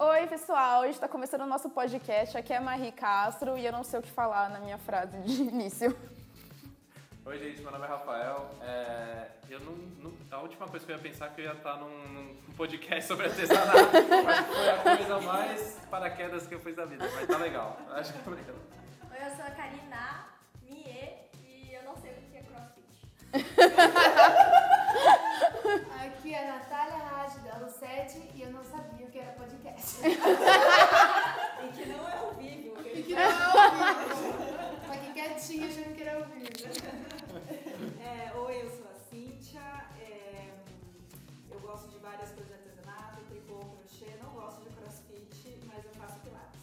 Oi, pessoal, hoje está começando o nosso podcast. Aqui é a Marie Castro e eu não sei o que falar na minha frase de início. Oi, gente, meu nome é Rafael. É, eu não, não, a última coisa que eu ia pensar é que eu ia estar num, num podcast sobre artesanato. Que foi a coisa mais paraquedas que eu fiz da vida, mas tá legal. Acho que tá legal. Oi, eu sou a E que não é ao vivo. E que não é ao vivo. Tô aqui quietinha achando que era ao vivo. É, oi, eu sou a Cíntia. é, eu gosto de várias coisas de artesanato, tricô, crochê. Não gosto de crossfit, mas eu faço pilates.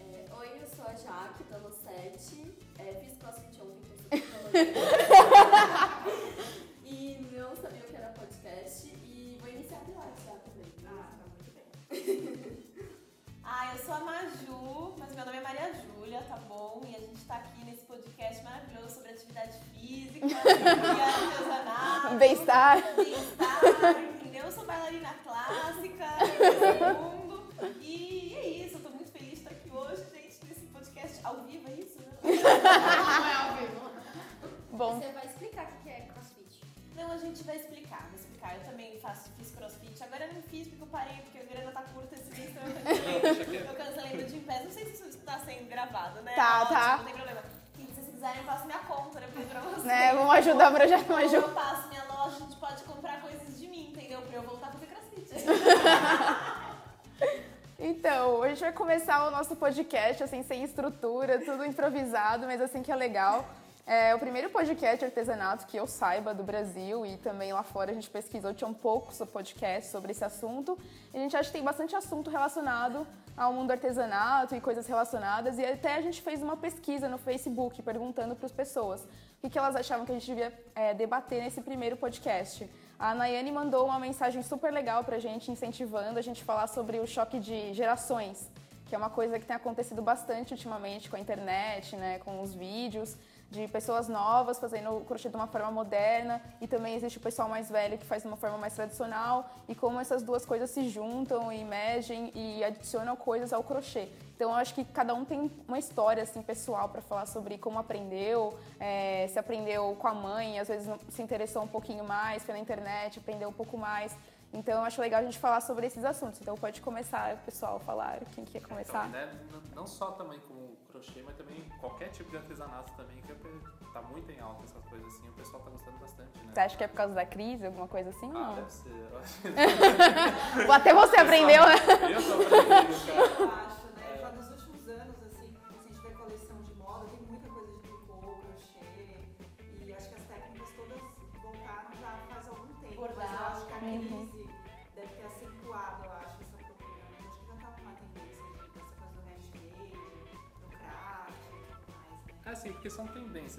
É, oi, eu sou a Jaque, da Lucete. É, fiz crossfit ontem, tô super Ah, eu sou a Maju, mas meu nome é Maria Júlia, tá bom? E a gente tá aqui nesse podcast maravilhoso sobre atividade física, e artesanato. Bem-estar. Bem-estar, entendeu? Eu sou bailarina clássica, do mundo. E é isso, eu tô muito feliz de estar aqui hoje, gente, nesse podcast ao vivo, é isso, né? Não é ao vivo. Bom, Você vai explicar o que é crossfit. Não, a gente vai explicar, vai Eu também faço, fiz crossfit. Agora eu não fiz porque eu parei, porque a grana tá curta esse mês, então eu cancelei. Meu Gym Pass. Não sei se isso tá sendo gravado, né? Tá, Ótimo, tá. Não tem problema. E se vocês quiserem, eu passo minha conta depois pra vocês. né, vamos ajudar o projeto Maju. eu passo minha loja, a gente pode comprar coisas de mim, entendeu? Pra eu voltar a fazer crossfit. Então, a gente vai começar o nosso podcast, assim, sem estrutura, tudo improvisado, mas assim que é legal. É o primeiro podcast de artesanato que eu saiba do Brasil e também lá fora a gente pesquisou, tinha um pouco sobre podcast sobre esse assunto. E a gente acha que tem bastante assunto relacionado ao mundo do artesanato e coisas relacionadas. E até a gente fez uma pesquisa no Facebook perguntando para as pessoas o que, elas achavam que a gente devia é, debater nesse primeiro podcast. A Nayane mandou uma mensagem super legal pra gente, incentivando a gente a falar sobre o choque de gerações, que é uma coisa que tem acontecido bastante ultimamente com a internet, né, com os vídeos, de pessoas novas fazendo o crochê de uma forma moderna e também existe o pessoal mais velho que faz de uma forma mais tradicional e como essas duas coisas se juntam e mexem e adicionam coisas ao crochê. Então eu acho que cada um tem uma história assim pessoal para falar sobre como aprendeu, é, se aprendeu com a mãe, às vezes se interessou um pouquinho mais pela internet, aprendeu um pouco mais. Então eu acho legal a gente falar sobre esses assuntos. Então pode começar, pessoal, falar quem quer começar. Então, né, não- só também com crochê, mas também qualquer tipo de artesanato também, que é- tá muito em alta essas coisas assim, o pessoal tá gostando bastante, né? Você acha que é por causa da crise, alguma coisa assim? Ah, Não. deve ser. Até você aprendeu, né? Eu tô aprendendo, cara.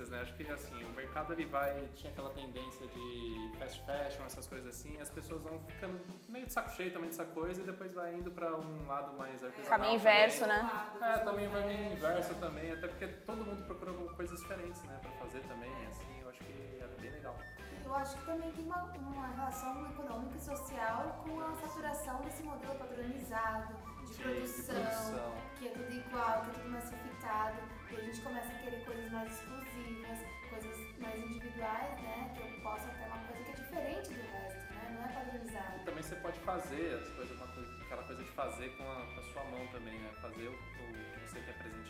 Tendências, né? Acho que assim, o mercado ele vai. Tinha aquela tendência de fast fashion, essas coisas assim, as pessoas vão ficando meio de saco cheio também dessa coisa e depois vai indo pra um lado mais artesanal. Caminho também. inverso, né? É, também vai meio inverso também, até porque todo mundo procura coisas diferentes, né? Pra fazer também, assim, eu acho que é bem legal. Eu acho que também tem uma, uma relação econômica e social com a saturação desse modelo padronizado, de, De produção, produção. que é tudo igual, que é tudo massificado, e a gente começa a querer coisas mais exclusivas, coisas mais individuais, né? Que eu possa ter uma coisa que é diferente do resto, né? Não é E padronizado. também você pode fazer as coisas, uma coisa, aquela coisa de fazer com a, com a sua mão também, né? Fazer o, o que você quer presentear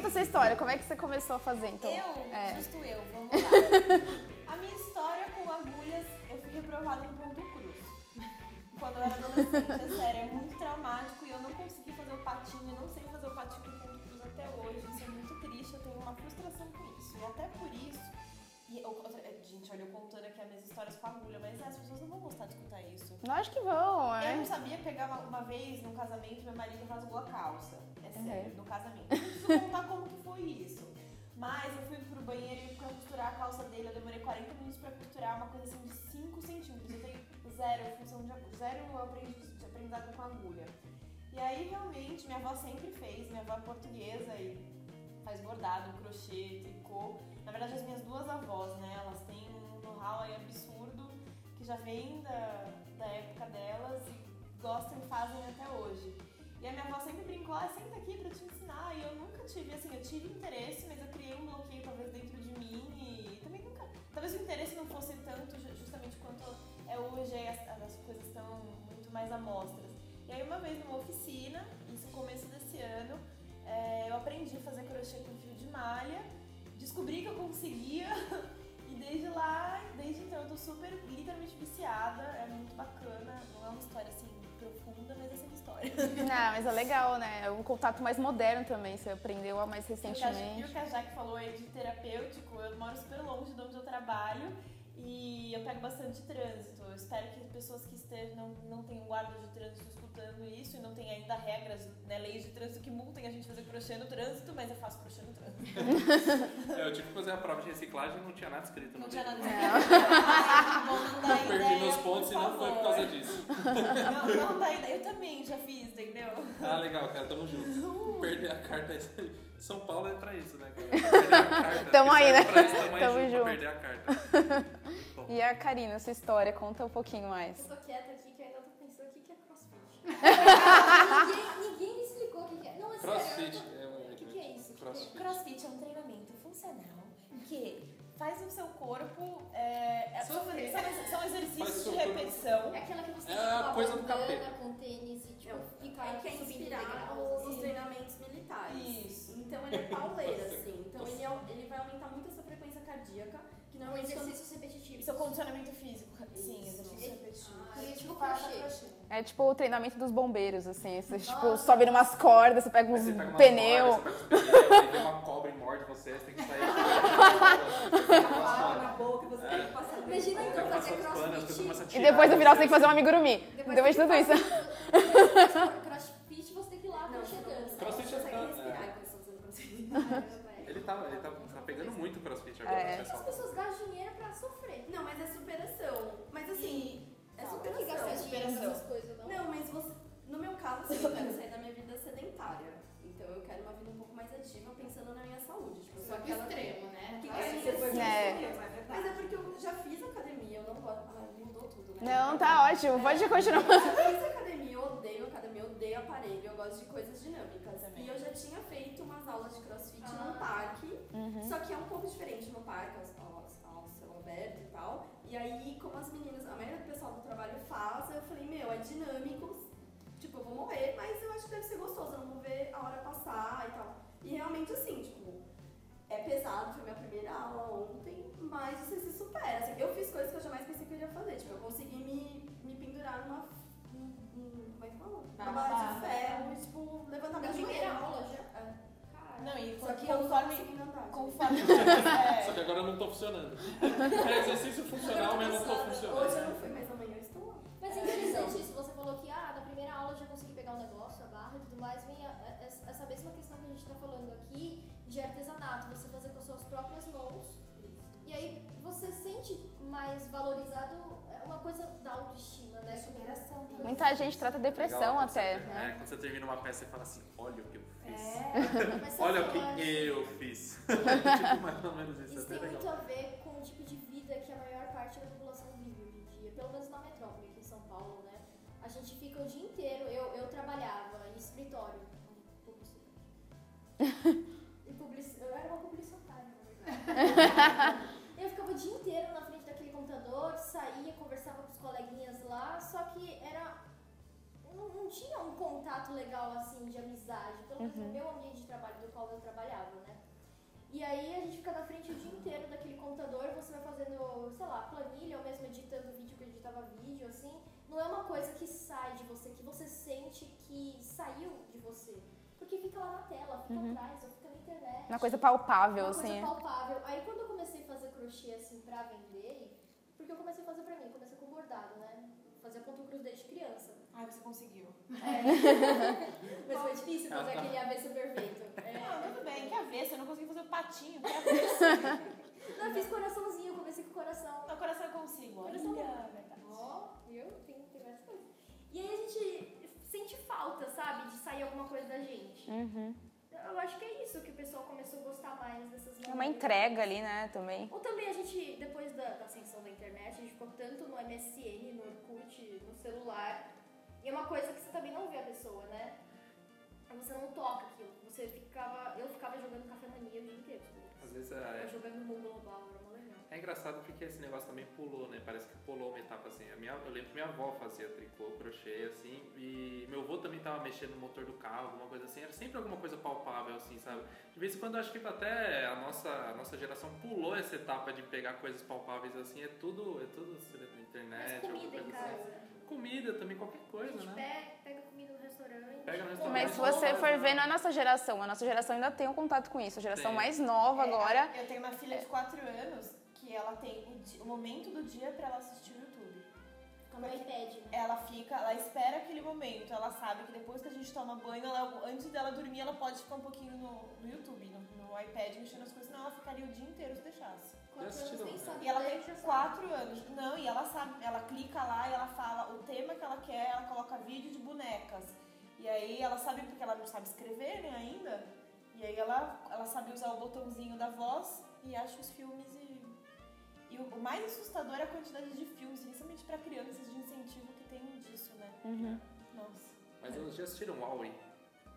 Conta essa história, como é que você começou a fazer então? Eu, É. justo eu, vamos lá. A minha história com agulhas, eu fui reprovada no ponto cruz. Quando eu era adolescente, é sério, gente, olha, eu contando aqui as minhas histórias com agulha, mas é, as pessoas não vão gostar de escutar isso. Acho que vão, Eu é. não sabia pegar uma, uma vez num casamento, meu marido rasgou a calça. É sério, Uhum. no casamento. Eu preciso contar como que foi isso. Mas eu fui pro banheiro e pra costurar a calça dele, eu demorei 40 minutos pra costurar uma coisa assim de 5 centímetros. Eu, tenho- eu zero, função de agulha, zero aprendiz- de aprendizado com agulha. E aí, realmente, minha avó sempre fez, minha avó é portuguesa e faz bordado, crochê, tricô. Na verdade, as minhas duas avós, né, elas têm know-how aí absurdo que já vem da, da época delas e gostam e fazem até hoje. E a minha avó sempre brincou, ah, senta aqui pra te ensinar. E eu nunca tive, assim, eu tive interesse, mas eu criei um bloqueio talvez dentro de mim e também nunca. Talvez o interesse não fosse tanto ju- justamente quanto é hoje, as, as coisas estão muito mais amostras. E aí uma vez numa oficina, isso no começo desse ano, é, eu aprendi a fazer crochê com fio de malha, descobri que eu conseguia desde lá, desde então eu tô super literalmente viciada, é muito bacana, não é uma história assim profunda, mas é sempre história. Não, mas é legal, né? É um contato mais moderno também, você aprendeu a mais E a- E recentemente. o que a Jaque falou aí de terapêutico, eu moro super longe de onde eu trabalho e eu pego bastante trânsito. Eu espero que pessoas que estejam, não, não tenham guarda de trânsito escutando isso e não tem ainda regras, né, leis de trânsito que multem a gente fazer crochê no trânsito, mas eu faço crochê no trânsito. Eu tive que fazer a prova de reciclagem e não tinha nada escrito no Não tinha nada livro. escrito. Não Eu perdi ideia, meus pontos e não foi por causa disso. Não, não dá ideia. Eu também já fiz, entendeu? Ah, legal, cara, tamo junto. Perder a carta é isso aí. São Paulo é pra isso, né, cara? Perder a carta. Tamo aí, né? Pra isso, tamo junto, junto. perder a carta. Bom, E a Karina, sua história, conta um pouquinho mais. Eu tô quieta aqui ninguém, ninguém me explicou o que que é. Não, é Crossfit. sério. é O que, que é isso? Crossfit. Crossfit é um treinamento funcional que faz o seu corpo. É, é- são, Sofrer. são Faz exercícios de repetição. É aquela que você É tem a coisa do capeta. com tênis e tipo, fica É que é inspirado degraus. nos treinamentos militares. Isso. Então ele é pauleiro, assim. Então ele, é- ele vai aumentar muito a sua frequência cardíaca, Não, exercícios repetitivos. Seu condicionamento físico. Sim, exercício repetitivo. Ah, é tipo crochê. crochê. É tipo o treinamento dos bombeiros, assim. Você tipo, sobe numas cordas, você pega uns você pega uma pneus. corda, você pega uma cobra e morde você, você tem que sair. na boca, você tem que passar dentro. Imagina então fazer crossfit. E depois no final você tem que fazer um amigurumi. Depois de tudo isso. crossfit você tem que ir lá Não, crochetando. você Crossfit não consegue é- respirar Mas assim, é Não tem que gastar superação. nessas coisas, não. Não, mas você, no meu caso, assim, eu quero sair da minha vida sedentária. Então eu quero uma vida um pouco mais ativa, pensando na minha saúde. Tipo, eu sou aquela né? que quer foi exercício. É. é. Mas é porque eu já fiz academia, eu não gosto. Ah, mudou tudo, né? Não, tá ótimo. Pode continuar. Eu fiz academia, eu odeio academia, eu odeio aparelho, eu gosto de coisas dinâmicas. Também. E eu já tinha feito umas aulas de crossfit Ah. num parque, Uhum. só que é um pouco diferente no parque, ao, ao, ao céu aberto e tal. E aí, como as meninas, a maioria do pessoal do trabalho faz, eu falei, meu, é dinâmico, tipo, eu vou morrer, mas eu acho que deve ser gostoso, eu não vou ver a hora passar e tal. E realmente assim, tipo, é pesado, foi minha primeira aula ontem, mas você se supera. Assim, eu fiz coisas que eu jamais pensei que eu ia fazer. Tipo, eu consegui me, me pendurar numa. num- num- como é que fala? Numa barra de ferro e, tipo, levantar meu primeira aula já? Não, e Só que eu conforme. andar. Conforme. Só é, que agora eu não tô funcionando. É exercício funcional, mas eu não tô Hoje eu funcionando. não fui, mas amanhã eu estou lá. Mas é interessante isso, você falou que ah, na primeira aula eu já consegui pegar um negócio, a barra e tudo mais, vem a- a- essa mesma questão que a gente está falando aqui de artesanato, você fazer com as suas próprias mãos. E aí você sente mais valorizado Muita gente trata depressão Legal, até, você- né? É, quando você termina uma peça, você fala assim, olha o que eu fiz. Sabe Olha o que eu acho- eu fiz. tipo, mais ou menos isso, Isso é tem até muito a ver com o tipo de vida que a maior parte da população vive hoje em dia, pelo menos na metrópole aqui em São Paulo, né? A gente fica o dia inteiro, eu, eu trabalhava em escritório, publicidade. E publici- eu era uma publicitária, na verdade. eu ficava o dia inteiro na frente daquele computador, saía, conversava com os coleguinhas lá, só que era. Não, não tinha um contato legal assim de amizade, pelo menos no meu ambiente de trabalho do qual eu trabalhava, né? E aí a gente fica na frente o dia inteiro daquele computador, você vai fazendo, sei lá, planilha ou mesmo editando vídeo que eu editava vídeo, assim. Não é uma coisa que sai de você, que você sente que saiu de você. Porque fica lá na tela, fica atrás, ou fica na internet. Uma coisa palpável, Uma assim. coisa palpável. Aí quando eu comecei a fazer crochê assim pra vender, porque eu comecei a fazer pra mim, comecei com bordado, né? Fazia ponto cruz desde criança. Ai, você conseguiu. Mas foi difícil fazer Ah, tá. aquele avesso perfeito. É. Não, tudo bem, que avesso, eu não consegui fazer o patinho, que avesso. Não, eu fiz coraçãozinho, eu comecei com coração. No coração eu consigo. Coração Olha, bom. verdade. Ó, viu? Tem, tem várias coisas. E aí a gente sente falta, sabe? De sair alguma coisa da gente. Uhum. Eu acho que é isso que o pessoal começou a gostar mais dessas É uma maneiras. entrega ali, né, também. Ou também a gente, depois da, da ascensão da internet, a gente ficou tanto no MSN, no Orkut, no celular. E é uma coisa que você também não vê a pessoa, né? Você não toca aquilo. Você ficava. Eu ficava jogando café mania o dia inteiro. Às vezes é, jogando mundo global, era uma. É engraçado porque esse negócio também pulou, né? Parece que pulou uma etapa assim. A minha, eu lembro que minha avó fazia tricô, crochê, assim, e meu avô também tava mexendo no motor do carro, alguma coisa assim. Era sempre alguma coisa palpável, assim, sabe? De vez em quando eu acho que até a nossa, a nossa geração pulou essa etapa de pegar coisas palpáveis assim. É tudo, é tudo assim, na Mas internet, comida alguma em coisa assim. casa. Comida também, qualquer A coisa, gente né? pega, pega comida no restaurante. Pega no compra Mas se Mas você for ver, não é a nossa geração. A nossa geração ainda tem um contato com isso. A geração Tem. mais nova agora. É, Eu tenho uma filha de 4 anos que ela tem o, di- o momento do dia pra ela assistir o YouTube. Com o iPad, né? Ela fica, ela espera aquele momento, ela sabe que depois que a gente toma banho, ela- antes dela dormir, ela pode ficar um pouquinho no, no YouTube, no, no iPad, mexendo nas coisas, senão ela ficaria o dia inteiro se deixasse. Quatro anos nem né? E ela tem. 4 anos. Não, e ela sabe, ela clica lá e ela fala o tema que ela quer, ela coloca vídeo de bonecas. E aí ela sabe, porque ela não sabe escrever, né, ainda. E aí ela, ela sabe usar o botãozinho da voz e acha os filmes e. O, o mais assustador é a quantidade de filmes, principalmente pra crianças, de incentivo que tem disso, né? Uhum. Nossa. Mas vocês já assistiram Wall-E?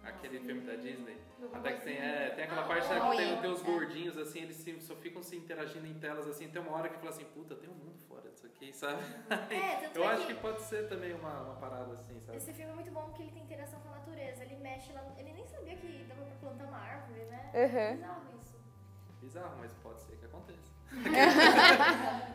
Aquele filme da Disney? Até que tem, é, tem aquela Ah, parte o que tem, tem os É. gordinhos assim, eles se- só ficam se interagindo em telas assim, tem uma hora que fala assim, puta, tem um mundo fora disso aqui, sabe? É, tanto Eu é acho que que pode ser também uma, uma parada assim, sabe? esse filme é muito bom porque ele tem interação com a natureza. Ele mexe lá. Ele nem sabia que dava pra plantar uma árvore, né? Uhum. Bizarro isso. Bizarro, mas pode ser.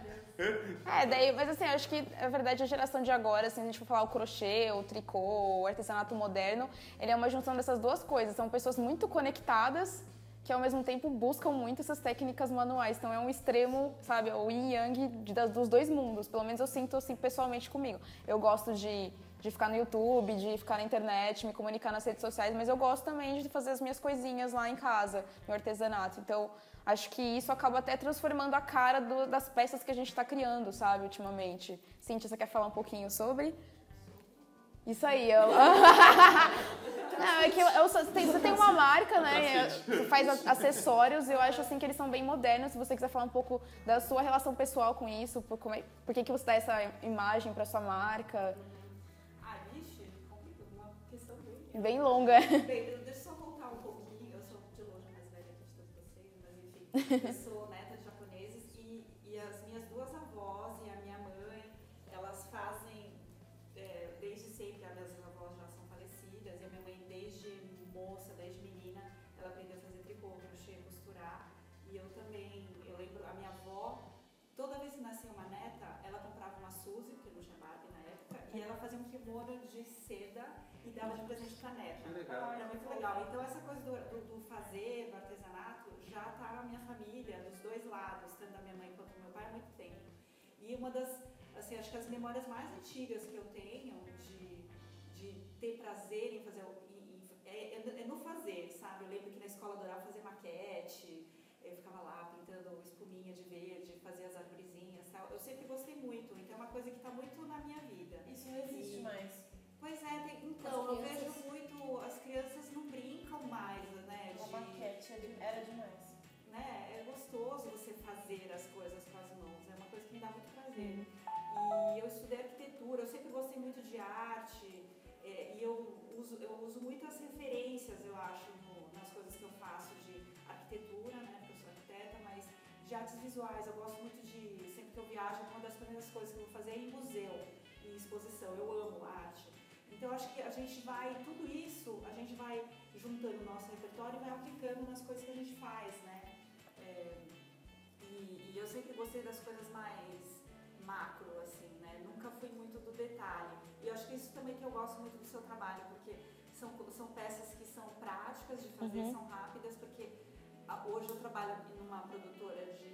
É, daí, mas assim, acho que, na verdade, a geração de agora, assim, a gente for falar o crochê, o tricô, o artesanato moderno, ele é uma junção dessas duas coisas. São pessoas muito conectadas que, ao mesmo tempo, buscam muito essas técnicas manuais. Então, é um extremo, sabe, o yin yang das- dos dois mundos. Pelo menos eu sinto, assim, pessoalmente comigo. Eu gosto de, de ficar no YouTube, de ficar na internet, me comunicar nas redes sociais, mas eu gosto também de fazer as minhas coisinhas lá em casa, meu artesanato. Então, acho que isso acaba até transformando a cara do- das peças que a gente está criando, sabe, ultimamente. Cíntia, você quer falar um pouquinho sobre? Isso aí, eu... Não, é que eu, eu sou- tem- você tem uma marca, né? Você faz a- acessórios e eu acho assim que eles são bem modernos. Se você quiser falar um pouco da sua relação pessoal com isso, por, como é- por que, que você dá essa imagem para sua marca, Ah, vixe, complica, uma questão bem. bem longa. Bem, eu sou neta de japoneses e, e as minhas duas avós e a minha mãe, elas fazem é, desde sempre, as minhas avós já são falecidas, e a minha mãe desde moça, desde menina, ela aprendeu a fazer tricô, crochê, costurar. E eu também, eu lembro, a minha avó, toda vez que nascia uma neta, ela comprava uma Suzy, porque não tinha Barbie na época, e ela fazia um kimono de seda e dava de presente pra neta. Que legal. Era muito legal. Então essa coisa do, do, do fazer, E uma das, assim, acho que as memórias mais antigas que eu tenho de, de ter prazer em fazer, em- em- é, é- no fazer, sabe? Eu lembro que na escola adorava fazer maquete, eu ficava lá pintando espuminha de verde, fazia as arvorezinhas tal. Eu sempre gostei muito, então é uma coisa que está muito na minha vida. Isso não existe E- mais. Pois é, tem- então, As eu crianças- vejo muito, as crianças não brincam mais, né? De, maquete é era demais. né? É gostoso você fazer as coisas com as mãos, é uma coisa que me dá muito. E eu estudei arquitetura, eu sempre gostei muito de arte, é, e eu uso, eu uso muitas referências, eu acho, no- nas coisas que eu faço de arquitetura, né? Porque eu sou arquiteta, mas de artes visuais, eu gosto muito de, sempre que eu viajo, uma das primeiras coisas que eu vou fazer é ir em museu, em exposição, eu amo arte. Então, acho que a gente vai, tudo isso, a gente vai juntando o nosso repertório e vai aplicando nas coisas que a gente faz, né? É, e, e eu sempre gostei das coisas mais macro, assim, né? Nunca fui muito do detalhe. E eu acho que isso também que eu gosto muito do seu trabalho, porque são, são peças que são práticas de fazer, Uhum. são rápidas, porque ah, hoje eu trabalho numa produtora de,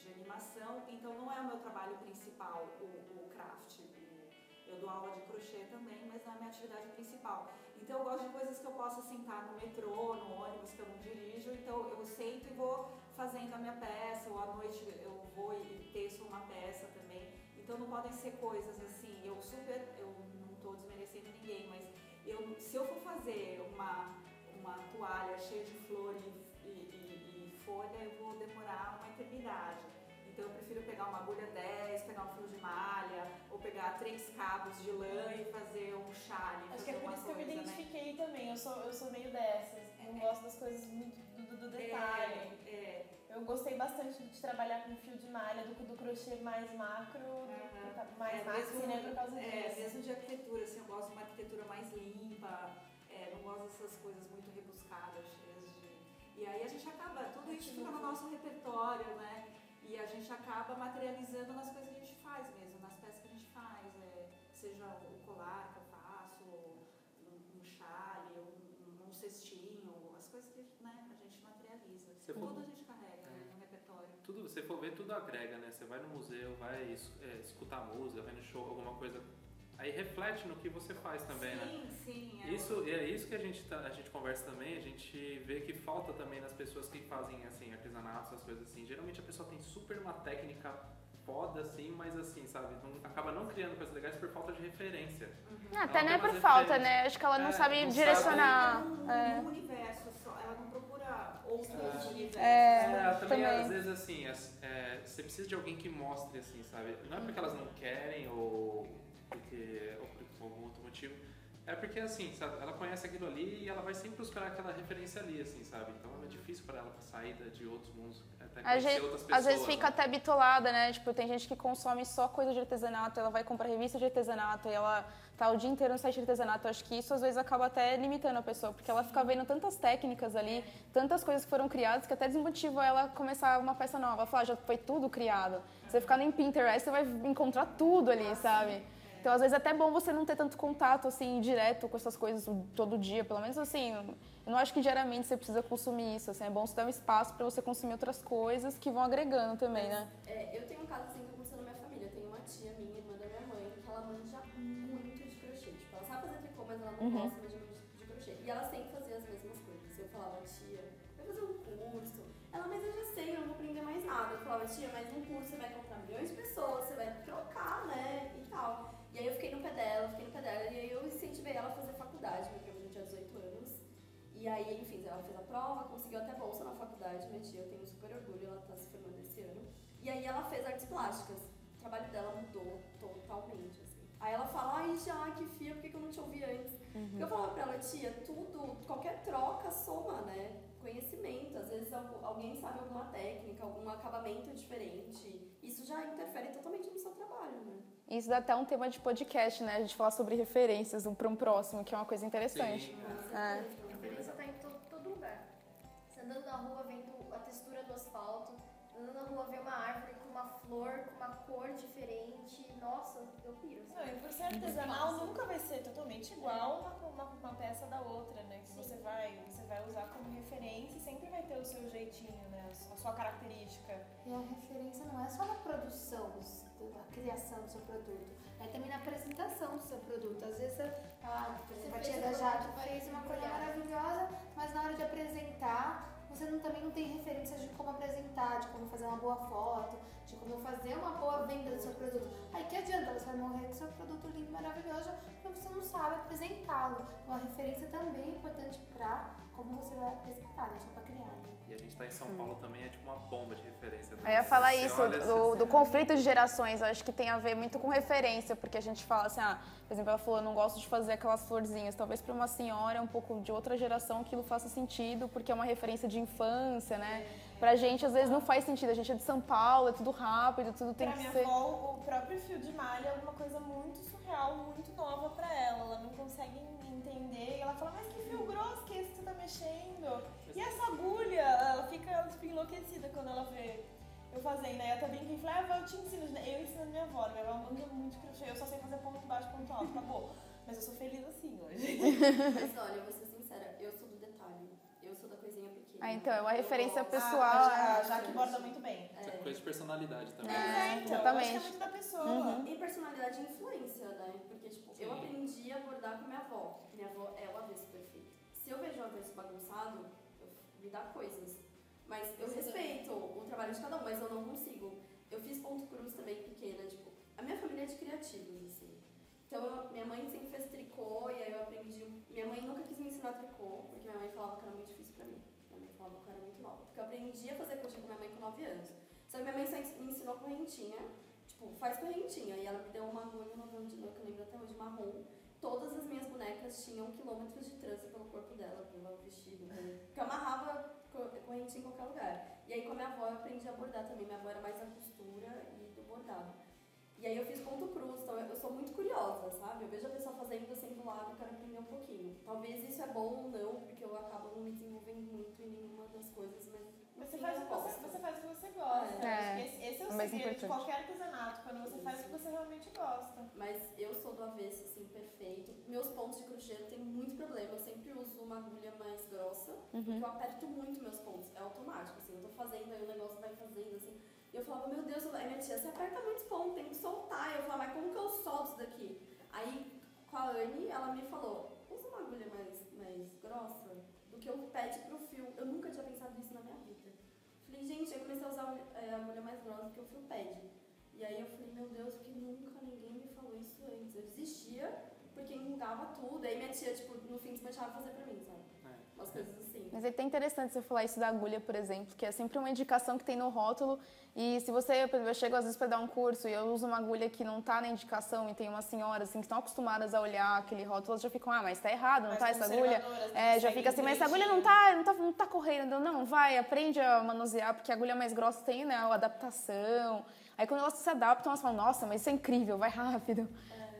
de animação, então não é o meu trabalho principal, o, o craft. o- eu dou aula de crochê também, mas não é a minha atividade principal. Então eu gosto de coisas que eu possa sentar no metrô, no ônibus que eu não dirijo, então eu sento e vou fazendo a minha peça, ou à noite eu vou e teço uma peça também. Então não podem ser coisas assim, eu super, eu não estou desmerecendo ninguém, mas eu, se eu for fazer uma, uma toalha cheia de flor e, e, e, e folha, eu vou demorar uma eternidade. Então eu prefiro pegar uma agulha 10, pegar um fio de malha, ou pegar três cabos de lã e fazer um chale. Acho que é por isso que eu me coisa, né? identifiquei também. Eu sou, eu sou meio dessas. Não gosto das coisas muito do, do- do detalhe. É, é. Eu gostei bastante de trabalhar com fio de malha do do crochê mais macro, do- Aham. mais É, macro, mesmo- né, por causa É, disso. mesmo de arquitetura, assim, eu gosto de uma arquitetura mais limpa, é, não gosto dessas coisas muito rebuscadas, cheias de... E aí a gente acaba, tudo isso fica no nosso repertório, né? E a gente acaba materializando nas coisas que a gente faz mesmo, nas peças que a gente faz, é, seja o colar que eu faço, um, um chale, um, um cestinho, as coisas que né, a gente materializa. Você Tudo for- a gente carrega né, no repertório. Tudo, você for ver, tudo agrega, né? Você vai no museu, vai é, escutar música, vai no show, alguma coisa. Aí reflete no que você faz também, né? sim, sim. é Isso, é isso que a gente, tá- a gente conversa também, a gente vê que falta também nas pessoas que fazem assim, artesanato, essas coisas assim. Geralmente a pessoa tem super uma técnica foda, assim, mas assim, sabe, não- acaba não criando coisas legais por falta de referência. Ah, Até Ela não é por falta, né? Acho que ela não É, sabe não sabe. direcionar. num, É. num universo só, ela não procura outros É. universos. É. também, também. às vezes assim, as- é, você precisa de alguém que mostre, assim, sabe? Não é porque elas não querem ou porque ou por algum outro motivo. É porque assim, sabe, ela conhece aquilo ali e ela vai sempre buscar aquela referência ali, assim, sabe? Então é difícil para ela sair de outros mundos, até conhecer outras pessoas. às vezes fica né? até bitolada, né? Tipo, tem gente que consome só coisa de artesanato, ela vai comprar revista de artesanato e ela tá o dia inteiro no site de artesanato. Eu acho que isso às vezes acaba até limitando a pessoa, porque ela fica vendo tantas técnicas ali, tantas coisas que foram criadas, que até desmotiva ela começar uma peça nova. Ela fala, ah, já foi tudo criado. Você ficar no Pinterest, você vai encontrar tudo ali, sabe? Então, às vezes, é até bom você não ter tanto contato, assim, direto com essas coisas todo dia. Pelo menos, assim, eu não acho que diariamente você precisa consumir isso. Assim, é bom você dar um espaço para você consumir outras coisas que vão agregando também, né? É, eu tenho um caso assim que aconteceu na minha família. Eu tenho uma tia minha, irmã da minha mãe, que ela manja muito de crochê. Tipo, ela sabe fazer tricô, mas ela não Uhum. gosta de, de crochê. E ela sempre fazia as mesmas coisas. Eu falava, tia, vai fazer um curso. Ela, mas eu já sei, eu não vou aprender mais nada. Eu falava, tia, mas um curso você vai encontrar milhões de pessoas, aí, enfim, ela fez a prova, conseguiu até bolsa na faculdade, minha tia, eu tenho super orgulho, ela tá se formando esse ano. E aí ela fez artes plásticas. O trabalho dela mudou totalmente, assim. Aí ela fala, ai, já, que fia, por que que eu não te ouvi antes? Eu falava pra ela, tia, tudo, qualquer troca soma, né? Conhecimento, às vezes algu- alguém sabe alguma técnica, algum acabamento diferente. Isso já interfere totalmente no seu trabalho, né? Isso dá até um tema de podcast, né? A gente falar sobre referências um para um próximo, que é uma coisa interessante. Sim. É. rua, vendo a textura do asfalto, andando na rua, vê uma árvore com uma flor, com uma cor diferente. Nossa, eu piro. assim. Não, e por ser artesanal, nunca vai ser totalmente igual uma, uma, uma peça da outra, né? Que você vai, você vai usar como referência e sempre vai ter o seu jeitinho, né? A sua- característica. E a referência não é só na produção, da criação do seu produto, é também na apresentação do seu produto. Às vezes, a, por exemplo, a tia da Jade fez uma coisa maravilhosa, mas na hora de apresentar, você não- também não tem referências de como apresentar, de como fazer uma boa foto, de como fazer uma boa venda do seu produto. Aí que adianta, você vai morrer com seu produto lindo, maravilhoso, porque você não sabe apresentá-lo. Então, a referência também é importante para como você vai apresentar, não só para criar. E a gente tá em São Paulo também, é tipo uma bomba de referência. né? Eu ia falar Você isso, olha, do, você- do conflito de gerações. Eu acho que tem a ver muito com referência, porque a gente fala assim, ah, por exemplo, ela falou, eu não gosto de fazer aquelas florzinhas. Talvez para uma senhora um pouco de outra geração aquilo faça sentido, porque é uma referência de infância, né? Pra gente, às vezes, não faz sentido. A gente é de São Paulo, é tudo rápido, tudo tem pra que minha ser. avó, o próprio fio de malha é uma coisa muito surreal, muito nova pra ela. Ela não consegue entender. E ela fala, mas que fio grosso que é esse que você tá mexendo? E essa agulha? Vê eu fazendo. Aí ela tá brincando e fala, ah, eu te ensino. Eu ensino minha avó. Minha avó manda muito crochê. Eu só sei fazer ponto baixo, ponto alto, acabou. Mas eu sou feliz assim hoje. Mas olha, eu vou ser sincera, eu sou do detalhe. Eu sou da coisinha pequena. Ah, então, é uma Eu referência gosto- pessoal. Ah, já, já que borda muito bem. É coisa de personalidade também. É, então, exatamente. Eu acho que é muito da pessoa. Uhum. E personalidade e influência, né? Porque, tipo, eu Sim. aprendi a bordar com minha avó. Minha avó é o avesso perfeito. Se eu vejo o avesso bagunçado, eu, me dá coisas. Mas eu respeito o trabalho de cada um, mas eu não consigo. Eu fiz ponto cruz também pequena, tipo, A minha família é de criativos, assim. Então, minha mãe sempre fez tricô e aí eu aprendi. Minha mãe nunca quis me ensinar tricô, porque minha mãe falava que era muito difícil pra mim. Minha mãe falava que era muito nova. Porque eu aprendi a fazer crochê com minha mãe com 9 anos. Só que minha mãe me ensinou correntinha. Tipo, faz correntinha. E ela me deu uma agulha, uma agulha de que eu lembro até hoje, marrom. Todas as minhas bonecas tinham quilômetros de trança pelo corpo dela, pelo vestido. pelo- Porque eu amarrava co- correntinha em qualquer lugar. E aí com a minha avó eu aprendi a bordar também. Minha avó era mais da costura e do bordado. E aí eu fiz ponto cruz, então eu eu sou muito curiosa, sabe? Eu vejo a pessoa fazendo, eu sempre do lado e quero aprender um pouquinho. Talvez isso é bom ou não, porque eu acabo não me desenvolvendo muito em nenhuma das coisas, mas Você faz, o que você, você faz o que você gosta. É. Esse, esse é o mais segredo de importante. qualquer artesanato, quando você faz o que você realmente gosta. Mas eu sou do avesso, assim, perfeito. Meus pontos de crochê eu tenho muito problema. Eu sempre uso uma agulha mais grossa, porque eu aperto muito meus pontos. É automático, assim. Eu tô fazendo, aí o negócio vai fazendo, assim. E eu falava, meu Deus, aí minha tia, você aperta muitos pontos, tem que soltar. E eu falava, mas como que eu solto isso daqui? Aí, com a Anne, ela me falou, usa uma agulha mais, mais grossa do que o pad pro fio. Eu nunca tinha pensado nisso na minha vida. Falei, gente, eu comecei a usar é, a agulha mais grossa que o fio pad. E aí eu falei, meu Deus, porque nunca ninguém me falou isso antes. Eu desistia porque enrugava tudo. Aí minha tia, tipo, no fim deixava fazer pra mim, sabe? É. Umas coisas assim. Mas é até interessante você falar isso da agulha, por exemplo, que é sempre uma indicação que tem no rótulo. E se você, por exemplo, eu chego às vezes para dar um curso e eu uso uma agulha que não tá na indicação e tem umas senhoras assim, que estão acostumadas a olhar aquele rótulo, elas já ficam, ah, mas tá errado, não Mais tá essa agulha? conservadoras, É, já fica assim, mas essa agulha não tá, não tá, não tá correndo. Não, vai, aprende a manusear, porque a agulha mais grossa tem, né, a adaptação. Aí quando elas se adaptam, elas falam, nossa, mas isso é incrível, vai rápido.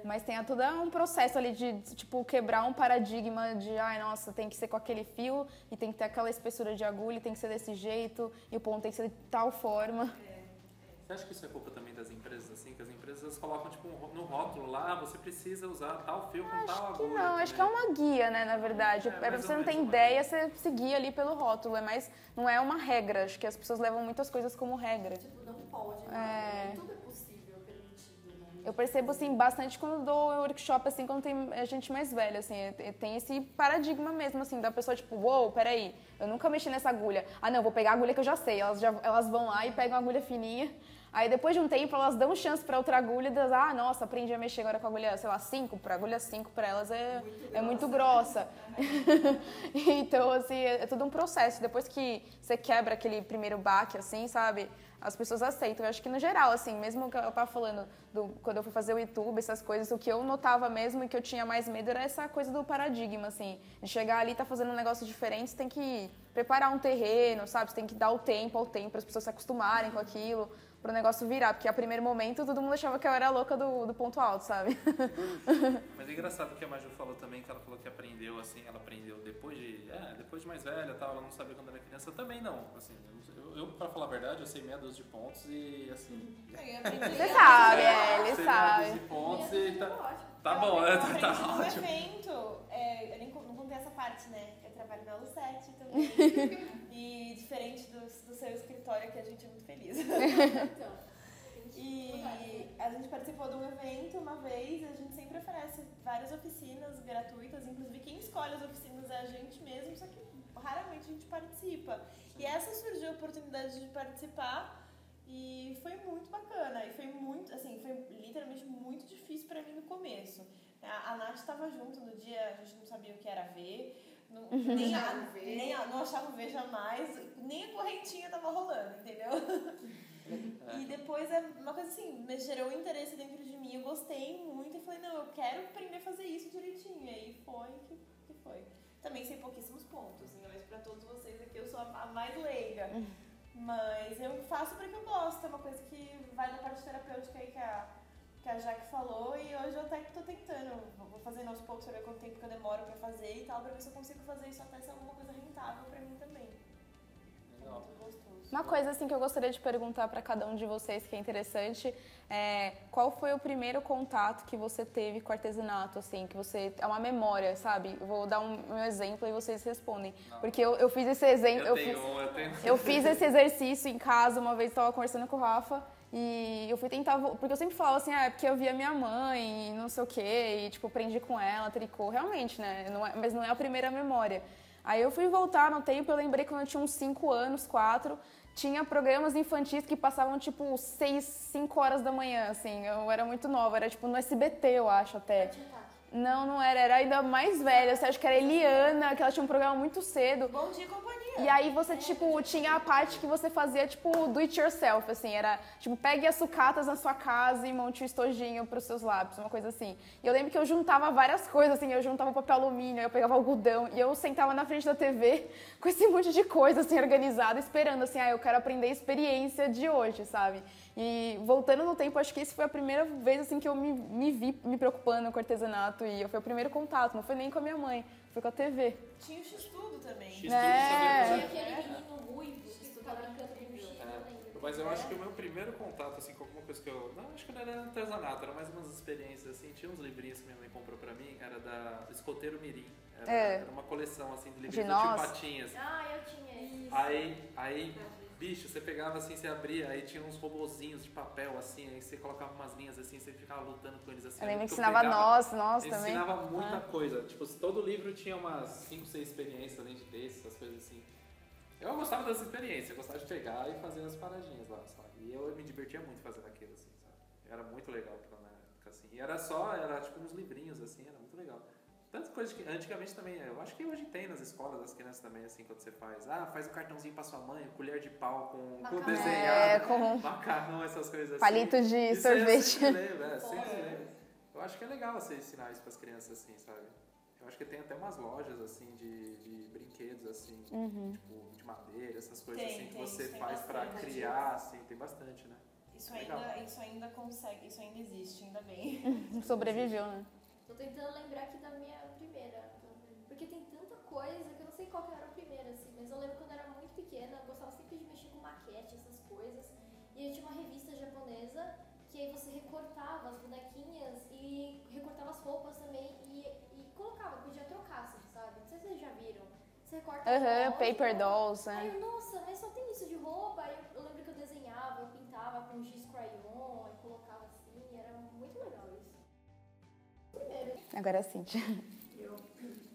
Mas tem todo um processo ali de, tipo, quebrar um paradigma de, ai, nossa, tem que ser com aquele fio e tem que ter aquela espessura de agulha, e tem que ser desse jeito e o ponto tem que ser de tal forma. Você acha que isso é culpa também das empresas, assim? Que as empresas colocam, tipo, no rótulo lá, ah, você precisa usar tal fio com tal Acho que agulha. não, acho que é também. uma guia, né, na verdade. É, É, mais você não tem menos, ideia, você seguir ali pelo rótulo, é mais, não é uma regra. Acho que as pessoas levam muitas coisas como regra. Tipo, não pode, É. né? Tudo Eu percebo, assim, bastante quando dou workshop, assim, quando tem é, gente mais velha, assim, é- é- tem esse paradigma mesmo, assim, da pessoa, tipo, uou, peraí, eu nunca mexi nessa agulha. Ah, não, vou pegar a agulha que eu já sei. Elas, já, elas vão lá e pegam a agulha fininha. Aí, depois de um tempo, elas dão chance pra outra agulha e ah, nossa, aprendi a mexer agora com a agulha, sei lá, 5, pra agulha 5 pra elas é é muito grossa. então, assim, é, é tudo um processo. Depois que você quebra aquele primeiro baque, assim, sabe? As pessoas aceitam. Eu acho que no geral, assim, mesmo que eu tava falando do, quando eu fui fazer o YouTube, essas coisas, o que eu notava mesmo e que eu tinha mais medo era essa coisa do paradigma, assim. De chegar ali tá fazendo um negócio diferente, você tem que preparar um terreno, sabe? Você tem que dar o tempo ao tempo para as pessoas se acostumarem com aquilo, para o negócio virar. Porque a primeiro momento todo mundo achava que eu era louca do, do ponto alto, sabe? Mas é engraçado que a Maju falou também, que ela falou que aprendeu, assim, ela aprendeu depois de, é, depois de mais velha tal, ela não sabia quando era criança. Eu também não, assim, eu, eu, pra falar a verdade, eu sei meia dúzia de pontos e, assim... Você sabe, é, ele sei sabe. meia dúzia de pontos e tá, ótimo. tá bom, né? Tá, num ótimo. evento, é, eu nem não contei essa parte, né? Eu trabalho na Lu7 também. E diferente do, do seu escritório, que a gente é muito feliz. Então, E a gente participou de um evento uma vez, a gente sempre oferece várias oficinas gratuitas, inclusive quem escolhe as oficinas é a gente mesmo, só que raramente a gente participa. E essa surgiu a oportunidade de participar e foi muito bacana. E foi muito, assim, foi literalmente muito difícil pra mim no começo. A, a Nath estava junto no dia, a gente não sabia o que era ver. Não, nem, a, nem a, não achava o V jamais, nem a correntinha tava rolando, entendeu? E depois é uma coisa assim, me gerou um interesse dentro de mim, eu gostei muito e falei, não, eu quero aprender a fazer isso direitinho. E aí foi que, que foi. Também sei pouquíssimos pontos, né? mas pra todos vocês aqui eu sou a, a mais leiga. Mas eu faço porque eu gosto, é uma coisa que vai da parte terapêutica aí que a, que a Jaque falou e hoje eu até que tô tentando, vou fazendo aos poucos pra ver quanto tempo que eu demoro pra fazer e tal, pra ver se eu consigo fazer isso até ser alguma coisa rentável pra mim também. Legal. Muito gostoso. Uma coisa assim que eu gostaria de perguntar para cada um de vocês que é interessante é qual foi o primeiro contato que você teve com artesanato, assim, que você é uma memória, sabe? Eu vou dar um, um exemplo e vocês respondem, porque eu, eu fiz esse exemplo, Eu eu, tenho, fiz, eu tenho. eu fiz esse exercício em casa uma vez estava conversando com o Rafa e eu fui tentar, porque eu sempre falava assim, ah, é porque eu via minha mãe, não sei o quê, e tipo aprendi com ela, tricô, realmente, né? Não é- mas não é a primeira memória. Aí eu fui voltar no tempo, eu lembrei quando eu tinha uns 5 anos, 4, tinha programas infantis que passavam tipo 6, 5 horas da manhã, assim. Eu era muito nova, era tipo no SBT, eu acho até. Não, não era, era ainda mais velha. Você acha que era Eliana, que ela tinha um programa muito cedo. Bom dia, companhia. E aí você, tipo, tinha a parte que você fazia, tipo, do it yourself, assim, era, tipo, pegue as sucatas na sua casa e monte o estojinho pros seus lápis, uma coisa assim. E eu lembro que eu juntava várias coisas, assim, eu juntava papel alumínio, eu pegava algodão, e eu sentava na frente da TV com esse monte de coisa, assim, organizada, esperando, assim, ah, eu quero aprender a experiência de hoje, sabe? E voltando no tempo, acho que esse foi a primeira vez, assim, que eu me, me vi me preocupando com artesanato, e foi o primeiro contato, não foi nem com a minha mãe, foi com a TV. Tinha o X-Tudo também. X-Tudo É. Tinha aquele menino ruivo que ficava brincando com o X, eu lembro. Mas eu acho que o meu primeiro contato, assim, com alguma coisa que eu. Não, acho que não era artesanato, era mais umas experiências, assim. Tinha uns livrinhos que minha mãe comprou pra mim, era da Escoteiro Mirim. Era, É. era uma coleção, assim, de livrinhos De nós? Patinhas. Ah, eu tinha esse. Aí, aí, bicho, você pegava assim, você abria, aí tinha uns robozinhos de papel, assim, aí você colocava umas linhas assim, você ficava lutando com eles assim. Eu lembro que ensinava pegava- nós, nós também. Ensinava muita Ah. coisa. Tipo, todo livro tinha umas 5, 6 experiências além de texto, essas coisas assim. Eu gostava dessa experiência, eu gostava de pegar e fazer as paradinhas lá, sabe? E eu me divertia muito fazendo aquilo, assim, sabe? Era muito legal aquilo na época, assim. E era só, era tipo uns livrinhos, assim, era muito legal. Tantas coisas que antigamente também, eu acho que hoje tem nas escolas das crianças também, assim, quando você faz. Ah, faz o cartãozinho pra sua mãe, colher de pau com, com Macarrão. desenhado. É, com Macarrão, essas coisas assim. palito de Isso sorvete. sempre lembro, é, sempre lembro. Eu acho que é legal você ensinar isso pras crianças, assim, sabe? Eu acho que tem até umas lojas, assim, de, de brinquedos, assim, Uhum. tipo, de madeira, essas coisas Tem, assim, que tem, você faz pra bastante. criar, assim, tem bastante, né? Isso Legal. ainda, isso ainda consegue, isso ainda existe, ainda bem. Sobreviveu, né? Tô tentando lembrar aqui da minha coisa que eu não sei qual que era a primeira, assim. Mas eu lembro quando eu era muito pequena, eu gostava sempre de mexer com maquete, essas coisas. E eu tinha uma revista japonesa que aí você recortava as bonequinhas e recortava as roupas também e, e colocava, podia trocar, assim, sabe? Não sei se vocês já viram. Você recorta Aham, roupas, paper dolls, Aí né? eu, nossa, mas só tem isso de roupa. Aí eu, eu lembro que eu desenhava, eu pintava com giz crayon, aí colocava assim, era muito legal isso. Primeiro. Agora. Eu,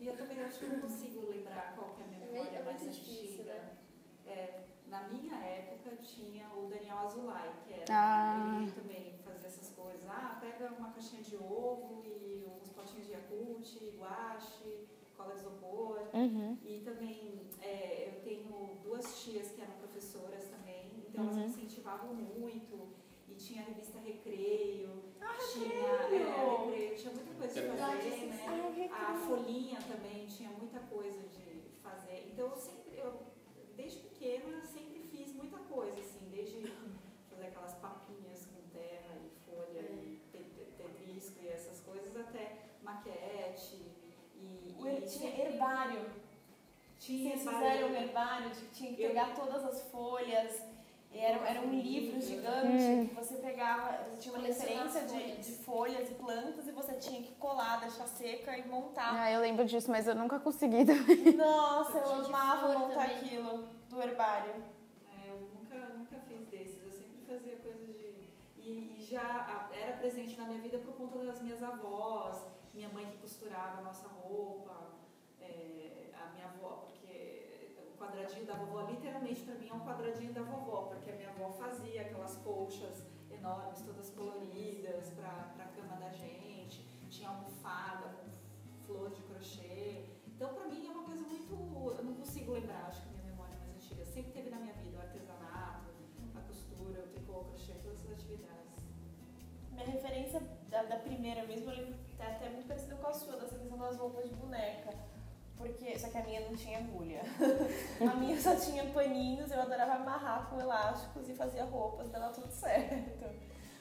e eu também acho que não consigo lembrar qual que é a É memória é mais difícil, antiga. né? É, na minha época tinha o Daniel Azulay, que era Ah. ele também fazia essas coisas. Ah, pega uma caixinha de ovo e uns potinhos de Yakult, guache, cola de isopor. Uhum. E também é, eu tenho duas tias que eram professoras também, então elas me Uhum. incentivavam muito. E tinha a revista Recreio, Ah, tinha Recreio! é, tinha muita coisa de fazer, né? A folhinha também tinha muita coisa de fazer. Então eu sempre, eu, desde pequena, eu sempre fiz muita coisa, assim, desde fazer aquelas papinhas com terra e folha e te- te- tetrisco e essas coisas, até maquete e. O e tinha herbário. Tinha Vocês fizeram um herbário, de- tinha que pegar todas as folhas. E Era, era um livro gigante Hum. que você pegava, você tinha uma referência de, folhas. de folhas e plantas e você tinha que colar, deixar seca e montar. Ah, eu lembro disso, mas eu nunca consegui também. Nossa, eu de amava montar também. aquilo do herbário. É, eu nunca, nunca fiz desses, eu sempre fazia coisas de. E, e já era presente na minha vida por conta das minhas avós, minha mãe que costurava a nossa roupa, é, a minha avó, o quadradinho da vovó, literalmente para mim é um quadradinho da vovó, porque a minha avó fazia aquelas colchas enormes, todas coloridas, para a cama da gente, tinha almofada com flor de crochê. Então, para mim, é uma coisa muito. Eu não consigo lembrar, acho que a minha memória é mais antiga. Sempre teve na minha vida o artesanato, a costura, o tricô, o crochê, todas essas atividades. Minha referência da, da primeira mesmo, eu lembro é até muito parecida com a sua, dessa questão das roupas de boneca. Porque, só que a minha não tinha agulha. a minha só tinha paninhos, eu adorava amarrar com elásticos e fazia roupas, dava tudo certo.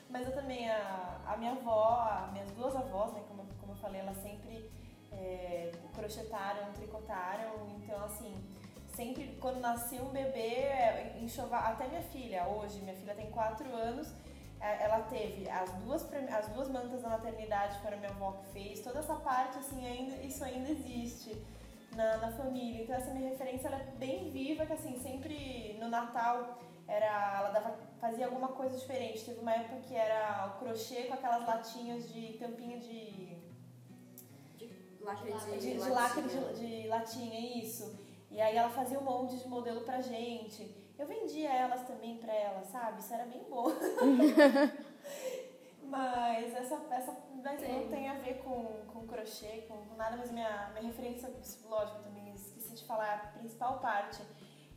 Mas eu também, a, a minha avó, as minhas duas avós, né, como, como eu falei, elas sempre é, crochetaram, tricotaram, então assim, sempre quando nascia um bebê, enxoval, até minha filha, hoje, minha filha tem 4 anos, é, ela teve as duas, as duas mantas da maternidade, foi a minha avó que fez, toda essa parte, assim, ainda, isso ainda existe na, na família. Então essa minha referência ela é bem viva, que assim, sempre no Natal era, ela dava, fazia alguma coisa diferente. Teve uma época que era o crochê com aquelas latinhas de tampinha de Lacre de, de, de latinha. lacre de, de latinha, isso. E aí ela fazia um monte de modelo pra gente. Eu vendia elas também pra ela, sabe? Isso era bem bom. mas essa, mas não tem a ver com, com crochê, com, com nada, mas minha, minha referência psicológica também, esqueci de falar, a principal parte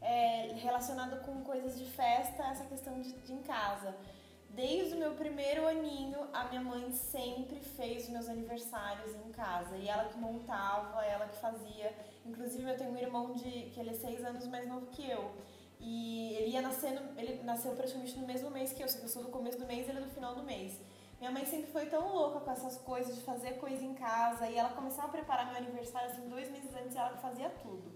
é relacionada com coisas de festa, essa questão de, de em casa. Desde o meu primeiro aninho, a minha mãe sempre fez os meus aniversários em casa. E ela que montava, ela que fazia. Inclusive, eu tenho um irmão de que ele é seis anos mais novo que eu. E ele ia nascer, no, ele nasceu praticamente no mesmo mês que eu. Eu sou do começo do mês e ele é do final do mês. Minha mãe sempre foi tão louca com essas coisas de fazer coisa em casa. E ela começava a preparar meu aniversário assim, dois meses antes, ela que fazia tudo.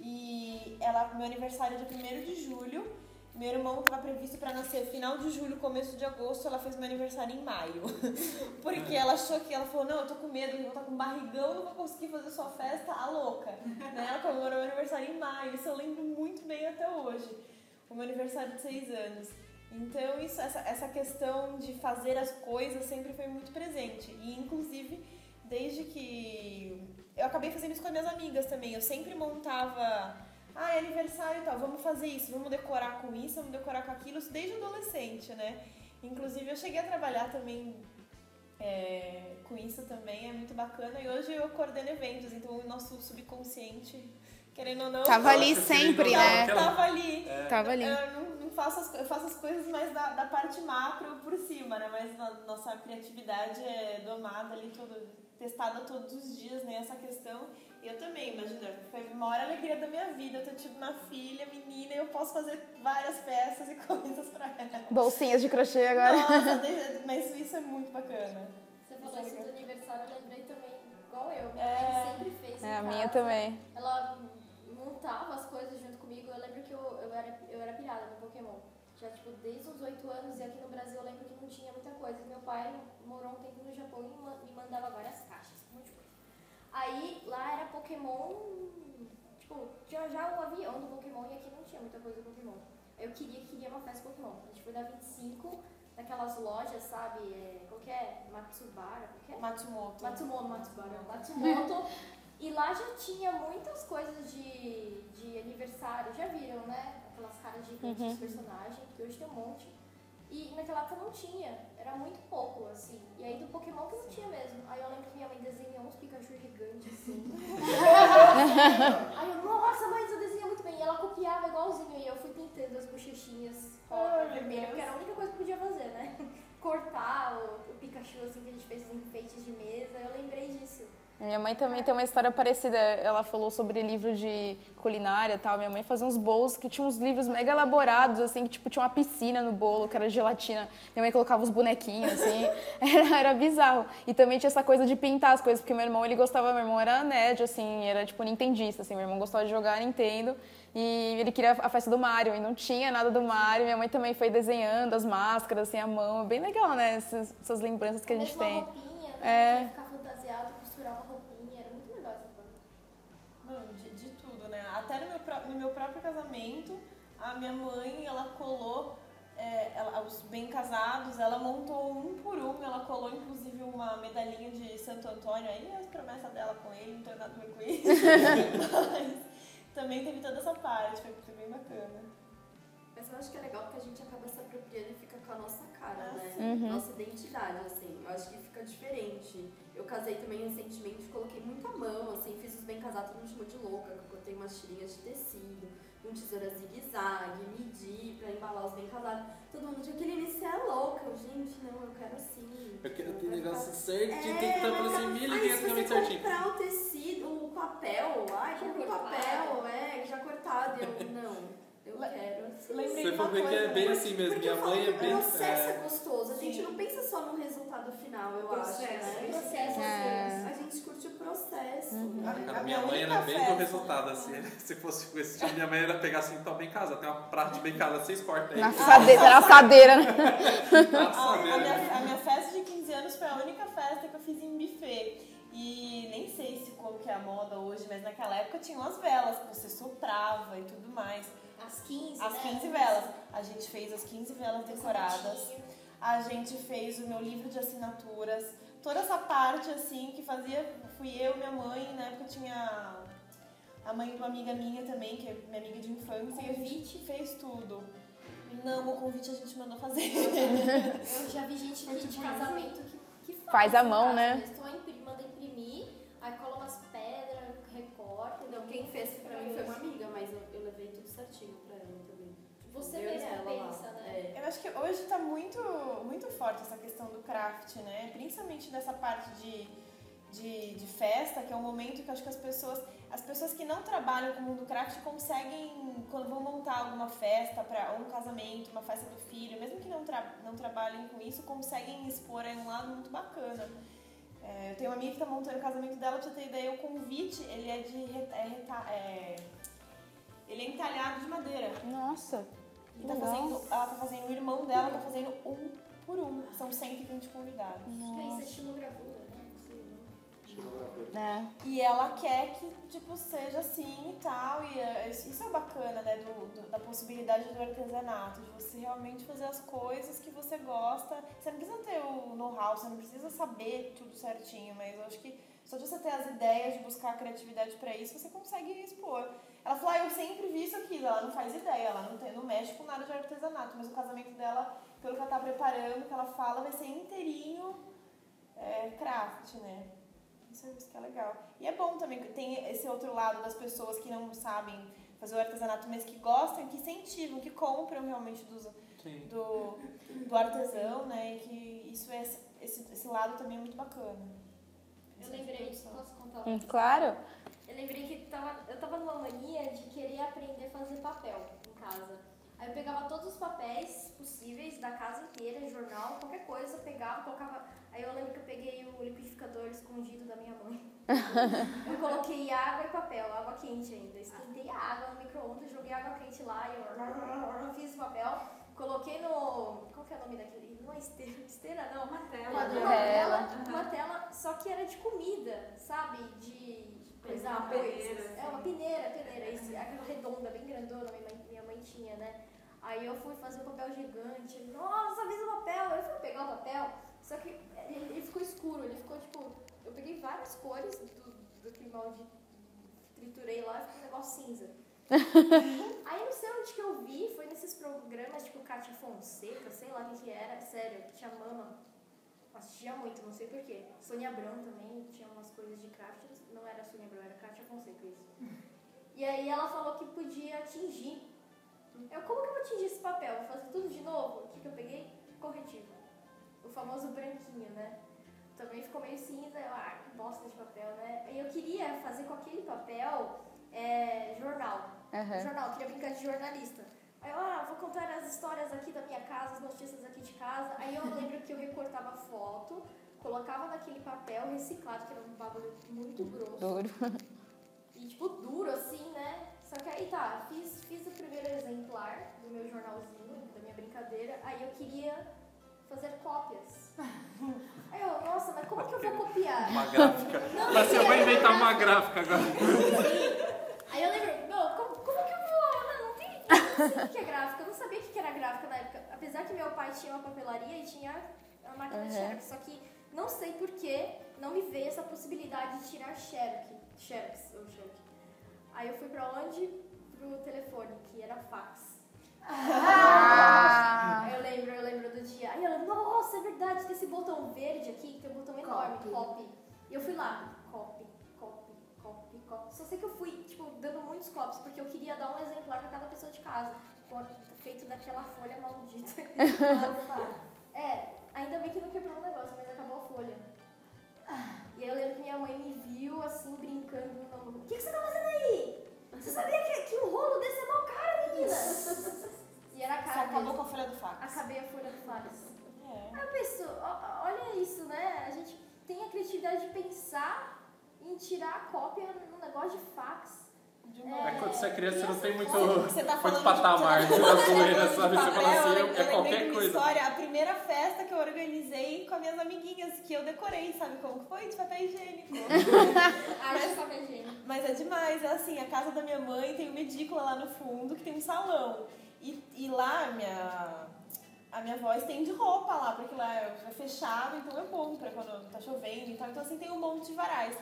E ela, meu aniversário é dia 1 de julho. Meu irmão estava previsto para nascer final de julho, começo de agosto, ela fez meu aniversário em maio. Porque ela achou que, ela falou, não, eu tô com medo, eu vou estar com barrigão, não vou conseguir fazer sua festa, a louca. né? Ela comemorou meu aniversário em maio, isso eu lembro muito bem até hoje. O meu aniversário de seis anos. Então, isso, essa, essa questão de fazer as coisas sempre foi muito presente. E, inclusive, desde que... Eu acabei fazendo isso com as minhas amigas também. Eu sempre montava ah, é aniversário e tal, vamos fazer isso, vamos decorar com isso, vamos decorar com aquilo, isso desde adolescente, né? Inclusive eu cheguei a trabalhar também é, com isso também, é muito bacana. E hoje eu coordeno eventos, então o nosso subconsciente, querendo ou não... Tava ali sempre, né? Tava ali. Tava ali. Eu não, não faço as, eu faço as coisas mais da, da parte macro por cima, né? Mas a nossa criatividade é domada ali, todo, testada todos os dias, né? Essa questão. Eu também, imagina, foi a maior alegria da minha vida eu tido uma filha, menina, e eu posso fazer várias peças e coisas pra ela. Bolsinhas de crochê agora. Nossa, mas isso é muito bacana. Você falou isso do aniversário, eu lembrei também, igual eu. Minha É. mãe sempre fez. É, a minha casa. também. Ela montava as coisas junto comigo. Eu lembro que eu, eu, era, eu era pirada no Pokémon. Já, tipo, desde os 8 anos. E aqui no Brasil eu lembro que não tinha muita coisa. Meu pai morou um tempo no Japão e me mandava várias caixas, um monte de coisa. Aí lá era Pokémon. Tipo, tinha já o avião do Pokémon e aqui não tinha muita coisa do Pokémon. Eu queria, queria uma festa Pokémon. A gente foi da 25, naquelas lojas, sabe? É, qual que é? Matsubara, qual que é? Matsumoto. Matsumoto, Matsubara, Matsumoto. e lá já tinha muitas coisas de, de aniversário, já viram, né? Aquelas caras gigantes dos personagens, que hoje tem um monte. E naquela época não tinha, era muito pouco, assim. E aí do Pokémon que não tinha mesmo. Aí eu lembro que minha mãe desenhou uns Pikachu gigantes, assim. aí eu, nossa, mãe, você desenha muito bem. E ela copiava igualzinho. E eu fui pintando as bochechinhas rosa, meu vermelha, porque era a única coisa que podia fazer, né? Cortar o, o Pikachu, assim, que a gente fez os enfeites de mesa. Eu lembrei disso. Minha mãe também tem uma história parecida. Ela falou sobre livro de culinária e tal. Minha mãe fazia uns bolos que tinham uns livros mega elaborados, assim, que tipo, tinha uma piscina no bolo, que era gelatina. Minha mãe colocava os bonequinhos, assim. Era, era bizarro. E também tinha essa coisa de pintar as coisas, porque meu irmão, ele gostava, meu irmão era nerd, assim, era tipo nintendista, assim. Meu irmão gostava de jogar Nintendo. E ele queria a festa do Mario, e não tinha nada do Mario. Minha mãe também foi desenhando as máscaras, assim, à mão. Bem legal, né? Essas, essas lembranças que a gente tem. roupinha, É. né? É. casamento, a minha mãe, ela colou é, ela- os bem casados, ela montou um por um, ela colou inclusive uma medalhinha de Santo Antônio, aí as promessas dela com ele, não tem nada a ver com isso. Mas também teve toda essa parte, foi, foi bem bacana. Mas eu acho que é legal porque a gente acaba se apropriando e fica com a nossa cara, Ah, né? Uhum. Nossa identidade, assim. Eu acho que fica diferente. Eu casei também recentemente, coloquei muita mão, assim, fiz os bem casados, todo mundo chamou de louca, que eu cortei umas tirinhas de tecido, com tesoura zigue-zague, medi pra embalar os bem casados. Todo mundo tinha aquele início, você é louca. Eu, gente, não, eu quero assim. Eu quero ter negócio certinho, tem que estar por assim, mil e também certinho. comprar o tecido, o papel, ai, compra o papel, é, já cortado. E eu, não, eu Le- quero assim. Lembrei Você for ver que é bem assim mesmo. Minha mãe é bem. o processo é, é, gostoso. A gente Sim. não pensa só no resultado final, eu Processo. acho, né? Processo, É. A gente curte o processo. Cara, a minha mãe única era bem do festa- resultado, assim. Se fosse com esse tipo, minha mãe era pegar assim, então bem casa, tem uma prata de bem casa, vocês cortam aí. Na assadeira, na assadeira, né? Tá A, minha, a minha festa de 15 anos foi a única festa que eu fiz em buffet. E nem sei se como que é a moda hoje, mas naquela época tinham as velas que você soprava e tudo mais. As 15, As né? 15 velas. A gente fez as 15 velas decoradas. A gente fez o meu livro de assinaturas, toda essa parte, assim, que fazia, fui eu, minha mãe, na época tinha a mãe de uma amiga minha também, que é minha amiga de infância, e a gente fez tudo. Não, o convite a gente mandou fazer. Eu já vi gente que, de casamento que, que Faz à em mão, né? mesmo. Então, impri- manda imprimir, aí cola umas pedras, recorta. Não, quem fez pra mim foi uma amiga, mas eu, eu levei tudo certinho pra ela também. Você Eu e mesmo ela lá. pensa, né? É. Eu acho que hoje tá muito, muito forte essa questão do craft, né? Principalmente nessa parte de, de, de festa, que é um momento que acho que as pessoas, as pessoas que não trabalham com o mundo craft conseguem, quando vão montar alguma festa, ou um casamento, uma festa do filho, mesmo que não, tra, não trabalhem com isso, conseguem expor aí um lado muito bacana. É, eu tenho uma amiga que tá montando o casamento dela, pra você ter ideia, o convite, ele é de... re- É, reta- é, ele é entalhado de madeira. Nossa. E tá fazendo, ela tá fazendo, o irmão dela tá fazendo um por um. São 120 convidados. Isso é estilogravura, né? É. E ela quer que, tipo, seja assim e tal. E é, isso isso é bacana, né? Do, do- da possibilidade do artesanato. De você realmente fazer as coisas que você gosta. Você não precisa ter o know-how, você não precisa saber tudo certinho. Mas eu acho que só de você ter as ideias, de buscar a criatividade pra isso, você consegue expor. Ela falou, ah, eu sempre vi isso aqui. Ela não faz ideia, ela não, tem, não mexe com nada de artesanato. Mas o casamento dela, pelo que ela tá preparando, que ela fala, vai ser inteirinho é, craft, né? Isso, isso que é legal. E é bom também que tem esse outro lado das pessoas que não sabem fazer o artesanato, mas que gostam, que incentivam, que compram realmente dos, do, do artesão, né? E que isso é esse, esse lado também é muito bacana. Eu lembrei, posso contar? Hum, claro. Eu lembrei que tava, eu tava numa mania de querer aprender a fazer papel em casa. Aí eu pegava todos os papéis possíveis da casa inteira, jornal, qualquer coisa, eu pegava, colocava. Aí eu lembro que eu peguei o liquidificador escondido da minha mãe. eu coloquei água e papel, água quente ainda. Esquentei a água no micro-ondas, joguei água quente lá e eu fiz o papel. Coloquei no. Qual que é o nome daquele? Não é esteira, esteira não. Uma tela. Uma Tela. tela, uma tela, só que era de comida, sabe? De coisar Uma coisas. peneira, É assim. uma peneira, peneira, isso, aquela redonda, bem grandona, minha mãe, minha mãe tinha, né? Aí eu fui fazer um papel gigante, nossa, fiz o papel, eu fui pegar o papel, só que ele, ele ficou escuro, ele ficou tipo, eu peguei várias cores do, do que maldito, triturei lá e ficou um negócio cinza. Aí não sei onde que eu vi, foi nesses programas tipo Cátia Fonseca, sei lá o que era, sério, que tinha mama. Assistia muito, não sei porquê. Sônia Abrão também tinha umas coisas de craft, não era Sônia Abrão, era Cátia Fonseca isso. E aí ela falou que podia atingir. Eu, como que eu vou atingir esse papel? Vou fazer tudo de novo? O que, que eu peguei? Corretivo. O famoso branquinho, né? Também ficou meio cinza, eu, ah, que bosta de papel, né? E eu queria fazer com aquele papel é, jornal. Aham. Jornal, queria brincar de jornalista. Aí eu, ah, vou contar as histórias aqui da minha casa, as notícias aqui de casa. Aí eu lembro que eu recortava foto, colocava naquele papel reciclado, que era um bagulho muito grosso. Duro. E tipo, duro assim, né? Só que aí tá, fiz, fiz o primeiro exemplar do meu jornalzinho, da minha brincadeira. Aí eu queria fazer cópias. Aí eu, nossa, mas como que eu vou copiar? Uma gráfica. Não, Mas eu vou inventar uma gráfica. gráfica agora. Aí eu lembro, meu, como, como que eu vou? Não, não tem. Eu não sei o que é gráfica, eu não sabia o que era gráfica na época. Apesar que meu pai tinha uma papelaria e tinha a máquina de Uhum. xerox, só que não sei por que não me veio essa possibilidade de tirar xerox, xerox, ou xerox. Aí eu fui pra onde? Pro telefone, que era fax. Ah. Eu lembro, eu lembro do dia. Aí ela, nossa, é verdade, tem esse botão verde aqui, que tem um botão enorme, Copy. copy. E eu fui lá, copy, copy, copy. Só sei que eu fui, tipo, dando muitos copies, porque eu queria dar um exemplar pra cada pessoa de casa. com- Feito daquela folha maldita. é, ainda bem que não quebrou o negócio, mas acabou a folha. E aí eu lembro que minha mãe me viu, assim, brincando no namoro. O que, que você tá fazendo aí? Você sabia que, que um rolo desse é mó caro, menina? E era Você caro acabou mesmo. com a folha do fax. Acabei a folha do fax. É. Aí eu penso, olha isso, né? A gente tem a criatividade de pensar em tirar a cópia num negócio de fax. De É que quando você é criança, você não tem muito, Você tá muito falando de- patamar de tá zoeira, de sabe? Você papel, fala assim, eu é, lembrei de qualquer uma coisa. História, a primeira festa que eu organizei com as minhas amiguinhas, que eu decorei, sabe como que foi? De papel higiênico. Arte de papel higiênico. Mas é demais, é assim, a casa da minha mãe tem uma edícula lá no fundo que tem um salão. E, e lá, minha, a, minha avó estende roupa lá, porque lá é fechado, então é bom pra quando tá chovendo e tal. Então assim tem um monte de varais.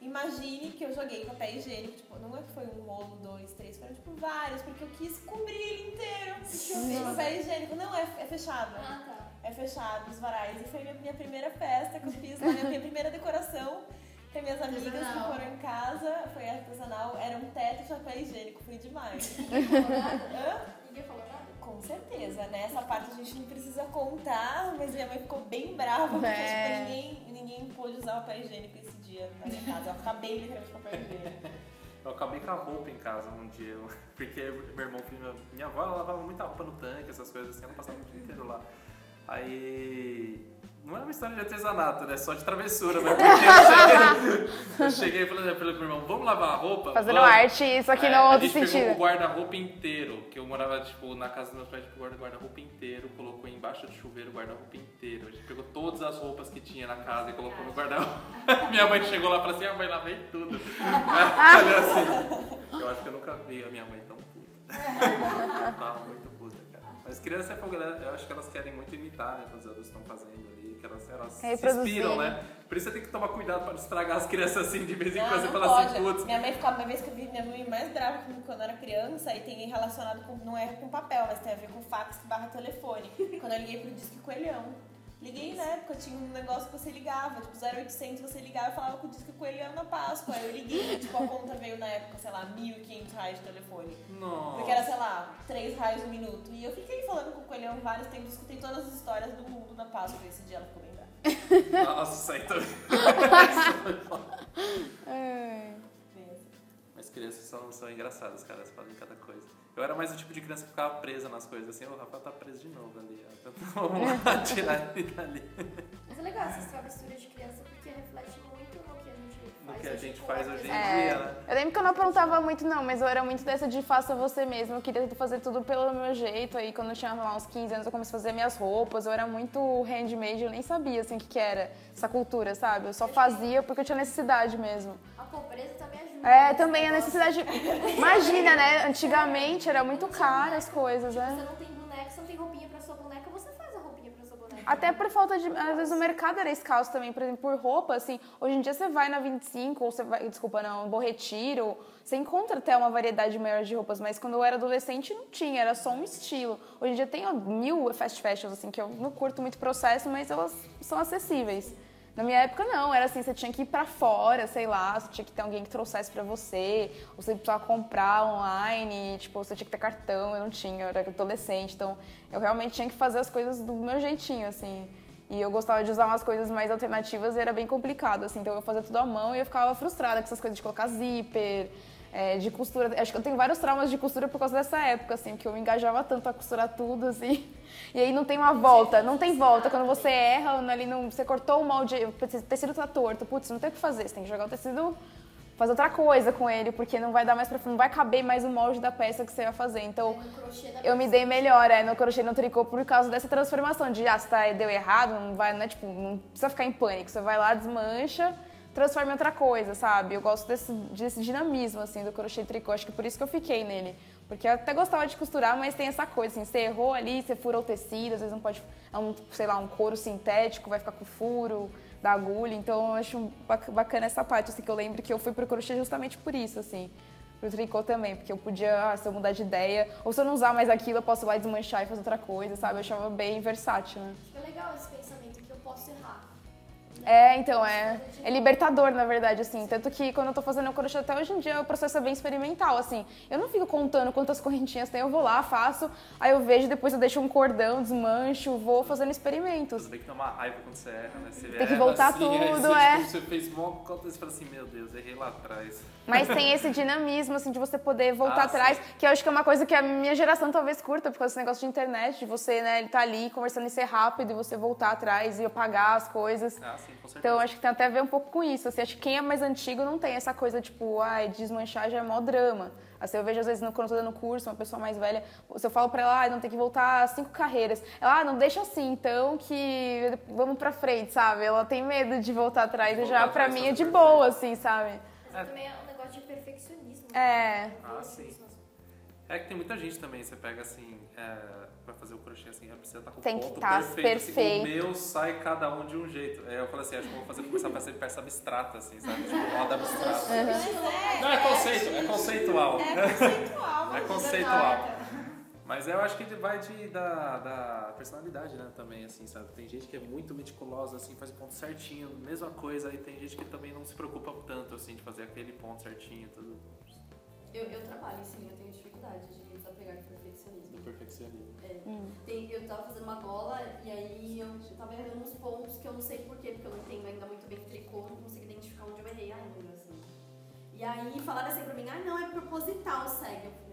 Imagine que eu joguei papel higiênico, tipo, não é que foi um rolo, dois, três, foram tipo vários, porque eu quis cobrir ele inteiro de papel higiênico. Não, é, é fechado. Ah, tá. É fechado, os varais. E foi minha, minha primeira festa que eu fiz lá, minha primeira decoração. Com minhas amigas que foram em casa, foi artesanal, era um teto de papel higiênico, foi demais. Ninguém falou nada? Hã? Ninguém falou nada? Com certeza, né? Essa parte a gente não precisa contar, mas minha mãe ficou bem brava porque É. tipo, ninguém, ninguém pôde usar papel higiênico esse dia na minha casa. Eu acabei literalmente com papel higiênico. Eu acabei com a roupa em casa um dia, porque meu irmão, minha, minha avó ela lavava muita roupa no tanque, essas coisas assim, ela passava o dia inteiro lá. Aí. Não é uma história de artesanato, né? Só de travessura, né? Porque eu cheguei, eu cheguei e falei pro meu irmão, vamos lavar a roupa? Fazendo Vamos. arte, só que Aí no a outro gente pegou sentido. o guarda-roupa inteiro, que eu morava, tipo, na casa dos meus pais, tipo, guarda- guarda-roupa inteiro, colocou embaixo do chuveiro o guarda-roupa inteiro. A gente pegou todas as roupas que tinha na casa e colocou no guarda-roupa. Minha mãe chegou lá e falou assim, ah, mãe, lavei tudo. Olha assim, eu acho que eu nunca vi a minha mãe tão puta. Ela Tava muito puta, cara. Mas criança é né? Eu acho que elas querem muito imitar, né, o que os adultos estão fazendo ali, que elas, elas se inspiram, né? Por isso você tem que tomar cuidado para não estragar as crianças assim de vez em quando. Você fala assim, putz, Minha mãe ficou, uma vez que eu vi minha mãe mais brava comigo quando eu era criança, e tem relacionado com, não é com papel, mas tem a ver com fax barra telefone. Quando eu liguei pro Disque Coelhão. Liguei na época, tinha um negócio que você ligava, tipo 0800 você ligava e falava com o Disque Coelhão na Páscoa. Aí eu liguei, tipo a conta veio na época, sei lá, 1.500 reais de telefone. Nossa. Porque era, sei lá, 3 reais o minuto. E eu fiquei falando com o Coelhão vários tempos, escutei todas as histórias do mundo na Páscoa. Esse dia ela ficou bem brava. Nossa, isso aí também. Ai. Mas crianças são, são engraçadas, cara, elas fazem cada coisa. Eu era mais o tipo de criança que ficava presa nas coisas, assim, o Rafael tá preso de novo ali, ó. Então vamos lá tirar ele dali. Mas é legal essas travessuras de criança porque reflete muito no que a gente No faz que a hoje gente faz hoje em dia, né? Eu lembro que eu não aprontava muito, não, mas eu era muito dessa de faça você mesmo. Eu queria fazer tudo pelo meu jeito. Aí quando eu tinha lá, uns 15 anos, eu comecei a fazer minhas roupas. Eu era muito handmade, eu nem sabia assim, o que, que era essa cultura, sabe? Eu só fazia porque eu tinha necessidade mesmo. Pobreza também ajuda. É, nesse também a necessidade. Imagina, né? Antigamente era muito caro as coisas, Você né? não tem boneca, você não tem roupinha pra sua boneca, você faz a roupinha pra sua boneca. Até por falta de. Às vezes o mercado era escasso também, por exemplo, por roupa, assim. Hoje em dia você vai na 25, ou você vai. Desculpa, não, Bom Retiro. Você encontra até uma variedade maior de roupas, mas quando eu era adolescente não tinha, era só um estilo. Hoje em dia tem ó, mil fast fashions, assim, que eu não curto muito processo, mas elas são acessíveis. Na minha época não, era assim, você tinha que ir pra fora, sei lá, você tinha que ter alguém que trouxesse pra você, ou você precisava comprar online, tipo, você tinha que ter cartão, eu não tinha, eu era adolescente, então eu realmente tinha que fazer as coisas do meu jeitinho, assim. E eu gostava de usar umas coisas mais alternativas e era bem complicado, assim, então eu fazia tudo à mão e eu ficava frustrada com essas coisas de colocar zíper, é, de costura. Acho que eu tenho vários traumas de costura por causa dessa época, assim, porque eu me engajava tanto a costurar tudo, assim. E aí não tem uma volta, não tem volta. Quando você erra, ali no, você cortou o molde, o tecido tá torto, putz, não tem o que fazer, você tem que jogar o tecido, fazer outra coisa com ele, porque não vai dar mais pra, não vai caber mais o molde da peça que você ia fazer. Então, eu me dei melhor é, no crochê no tricô por causa dessa transformação de, ah, se tá, deu errado, não vai, não é tipo, não precisa ficar em pânico. Você vai lá, desmancha, transforma em outra coisa, sabe? Eu gosto desse, desse dinamismo, assim, do crochê tricô. Acho que por isso que eu fiquei nele. Porque eu até gostava de costurar, mas tem essa coisa, assim, você errou ali, você furou o tecido, às vezes não pode, é um, sei lá, um couro sintético, vai ficar com furo da agulha. Então eu acho bac- bacana essa parte, assim, que eu lembro que eu fui pro crochê justamente por isso, assim. Pro tricô também, porque eu podia, ah, se eu mudar de ideia, ou se eu não usar mais aquilo, eu posso ir lá desmanchar e fazer outra coisa, sabe? Eu achava bem versátil, né? É legal esse pensamento que eu posso errar. É, então, é, é libertador, na verdade, assim. Tanto que quando eu tô fazendo o crochê até hoje em dia, o processo é bem experimental, assim. Eu não fico contando quantas correntinhas tem, eu vou lá, faço, aí eu vejo, depois eu deixo um cordão, desmancho, vou fazendo experimentos. Tudo bem que uma raiva quando você erra, né? Você Tem que voltar assim, tudo, você, é. Tipo, você fez mó conta e você fala assim, meu Deus, errei lá atrás. Mas tem esse dinamismo, assim, de você poder voltar Ah, atrás, que eu acho que é uma coisa que a minha geração talvez curta, por causa desse negócio de internet, de você, né, ele tá ali conversando e ser rápido, e você voltar atrás e apagar as coisas. Ah, sim, com certeza. Então, acho que tem até a ver um pouco com isso. Assim, acho que quem é mais antigo não tem essa coisa, tipo, ai, desmanchar já é mó drama. Assim, eu vejo, às vezes, no- quando eu tô dando curso, uma pessoa mais velha, se eu falo pra ela, ah, não tem que voltar cinco carreiras. Ela, ah, não deixa assim, então, que vamos pra frente, sabe? Ela tem medo de voltar atrás. E já, pra mim, é de boa, assim, sabe? É. É perfeccionismo. É. Ah, sim. É que tem muita gente também, você pega assim, é, pra fazer o crochê assim, precisa estar com Tem o que ponto tá perfeito. perfeito. Assim, o meu sai cada um de um jeito. Aí eu falei assim, acho que eu vou fazer, começar a fazer peça abstrata, assim, sabe? Tipo, moda abstrata. Não, é conceito, é conceitual. É conceitual. É conceitual. Mas eu acho que vai de, da, da personalidade, né, também, assim, sabe? Tem gente que é muito meticulosa, assim, faz o ponto certinho, mesma coisa, e tem gente que também não se preocupa tanto, assim, de fazer aquele ponto certinho, tudo Eu, eu trabalho, sim, eu tenho dificuldade de desapegar do perfeccionismo. do perfeccionismo. É. Tem- eu tava fazendo uma gola e aí eu tava errando uns pontos que eu não sei porquê, porque eu não entendo ainda muito bem tricô, não consigo identificar onde eu errei ainda, assim. E aí falaram assim pra mim, ah não, é proposital, segue.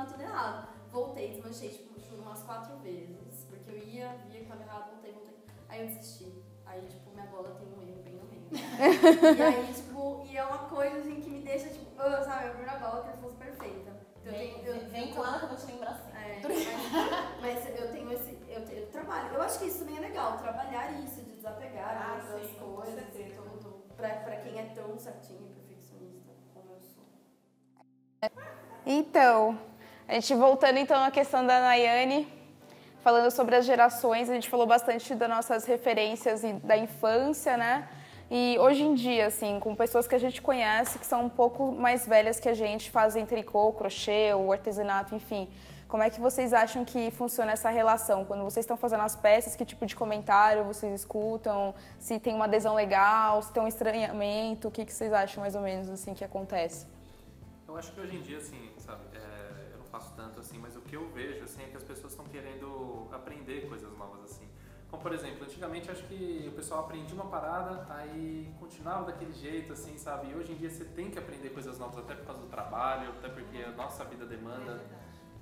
Continuar tudo errado. Voltei, desmanchei, tipo, juro, umas quatro vezes. Porque eu ia, via que tava errado, voltei, voltei. Aí eu desisti. Aí, tipo, minha gola tem um erro bem no meio. e aí, tipo, e é uma coisa assim que me deixa, tipo, ah, sabe, eu a gola que fosse perfeita. Então, eu Vem, tenho- eu- vem, eu- com ela que eu vou te lembrar sempre. é, mas, mas eu tenho esse. Eu, te- eu trabalho. Eu acho que isso também é legal, trabalhar isso, de desapegar Ah, das sim, com coisas. certeza. Tudo, pra, pra quem é tão certinho e perfeccionista como eu sou. Então, a gente voltando então à questão da Nayane, falando sobre as gerações, a gente falou bastante das nossas referências e da infância, né? E hoje em dia, assim, com pessoas que a gente conhece, que são um pouco mais velhas que a gente, fazem tricô, crochê, o artesanato, enfim. Como é que vocês acham que funciona essa relação? Quando vocês estão fazendo as peças, que tipo de comentário vocês escutam? Se tem uma adesão legal, se tem um estranhamento, o que, que vocês acham mais ou menos assim que acontece? Eu acho que hoje em dia, assim, sabe, é, eu não faço tanto assim, mas o que eu vejo, assim, é que as pessoas estão querendo aprender coisas novas, assim. Como, por exemplo, antigamente acho que o pessoal aprendia uma parada, aí continuava daquele jeito, assim, sabe? E hoje em dia você tem que aprender coisas novas, até por causa do trabalho, até porque a nossa vida demanda.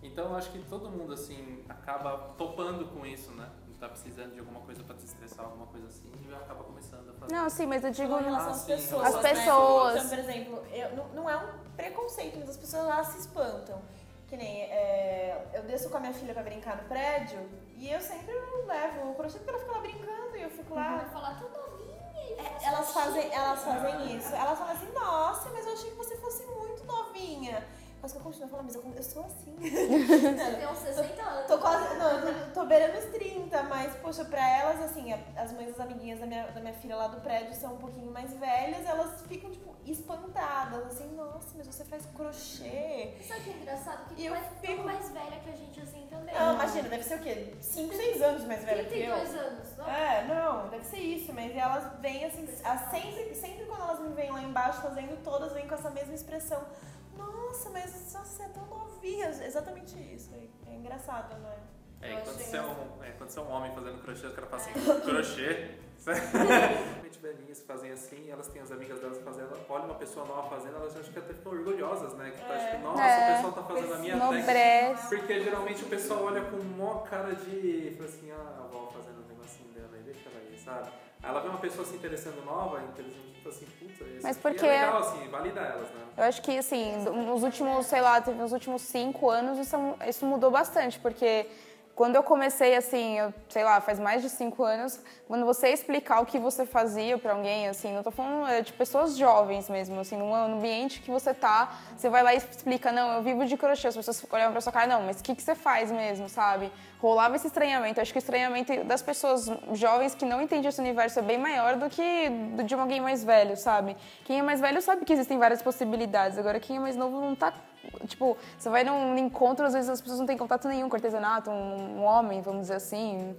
Então eu acho que todo mundo, assim, acaba topando com isso, né? Tá precisando de alguma coisa pra desestressar, alguma coisa assim, e acaba começando a fazer. Não, sim, mas eu digo em relação Ah, às sim, pessoas. As né? pessoas. Então, por exemplo, eu- não, não é um preconceito, mas as pessoas lá se espantam. Que nem é, eu desço com a minha filha pra brincar no prédio e eu sempre levo o crochê porque ela fica lá brincando e eu fico lá. Vai falar tão novinha É, elas fazem, elas fazem isso. Elas falam assim, nossa, mas eu achei que você fosse muito novinha. Mas que eu continuo falando, mas eu, eu sou assim. Você tem uns 60 anos. Tô quase. Não, eu tô, tô beirando os 30, mas, poxa, pra elas, assim, as mães das amiguinhas da minha, da minha filha lá do prédio são um pouquinho mais velhas, elas ficam, tipo, espantadas, assim, nossa, mas você faz crochê. Sabe o que é engraçado? Que E tu eu é fico- mais velha que a gente assim também. Não, imagina, deve ser o quê? 5, 6 anos mais velha que eu. 32 anos. Não? É, não, deve ser isso, mas elas vêm assim, a- sempre, sempre quando elas me veem lá embaixo fazendo, todas vêm com essa mesma expressão. Nossa, mas você é tão novinha. Exatamente isso. É, é engraçado, não é? É, Eu quando você é, um, é, quando você é um homem fazendo crochê, os caras falam assim, crochê? Realmente velhinhas fazem assim, elas têm as amigas delas fazendo, olha uma pessoa nova fazendo, elas acham que até ficam orgulhosas, né? Que tá, tipo, nossa, É. o pessoal tá fazendo a minha técnica. Porque geralmente o pessoal olha com mó cara de, fala assim, ah, a avó fazendo um negocinho dela aí, deixa ela aí, sabe? Ela vê uma pessoa se interessando nova, interessante, tipo assim, puta, isso Mas porque- é legal, assim, valida elas, né? Eu acho que, assim, nos últimos, sei lá, teve nos últimos cinco anos, isso, isso mudou bastante, porque quando eu comecei, assim, eu, sei lá, faz mais de cinco anos, quando você explicar o que você fazia pra alguém, assim, não tô falando é, de pessoas jovens mesmo, assim, num ambiente que você tá, você vai lá e explica, não, eu vivo de crochê, as pessoas olham pra sua cara, não, mas o que, que você faz mesmo, sabe? Rolava esse estranhamento, acho que o estranhamento das pessoas jovens que não entendem esse universo é bem maior do que de alguém mais velho, sabe? Quem é mais velho sabe que existem várias possibilidades, agora quem é mais novo não tá Tipo, você vai num encontro, às vezes as pessoas não têm contato nenhum com artesanato, um, homem, vamos dizer assim,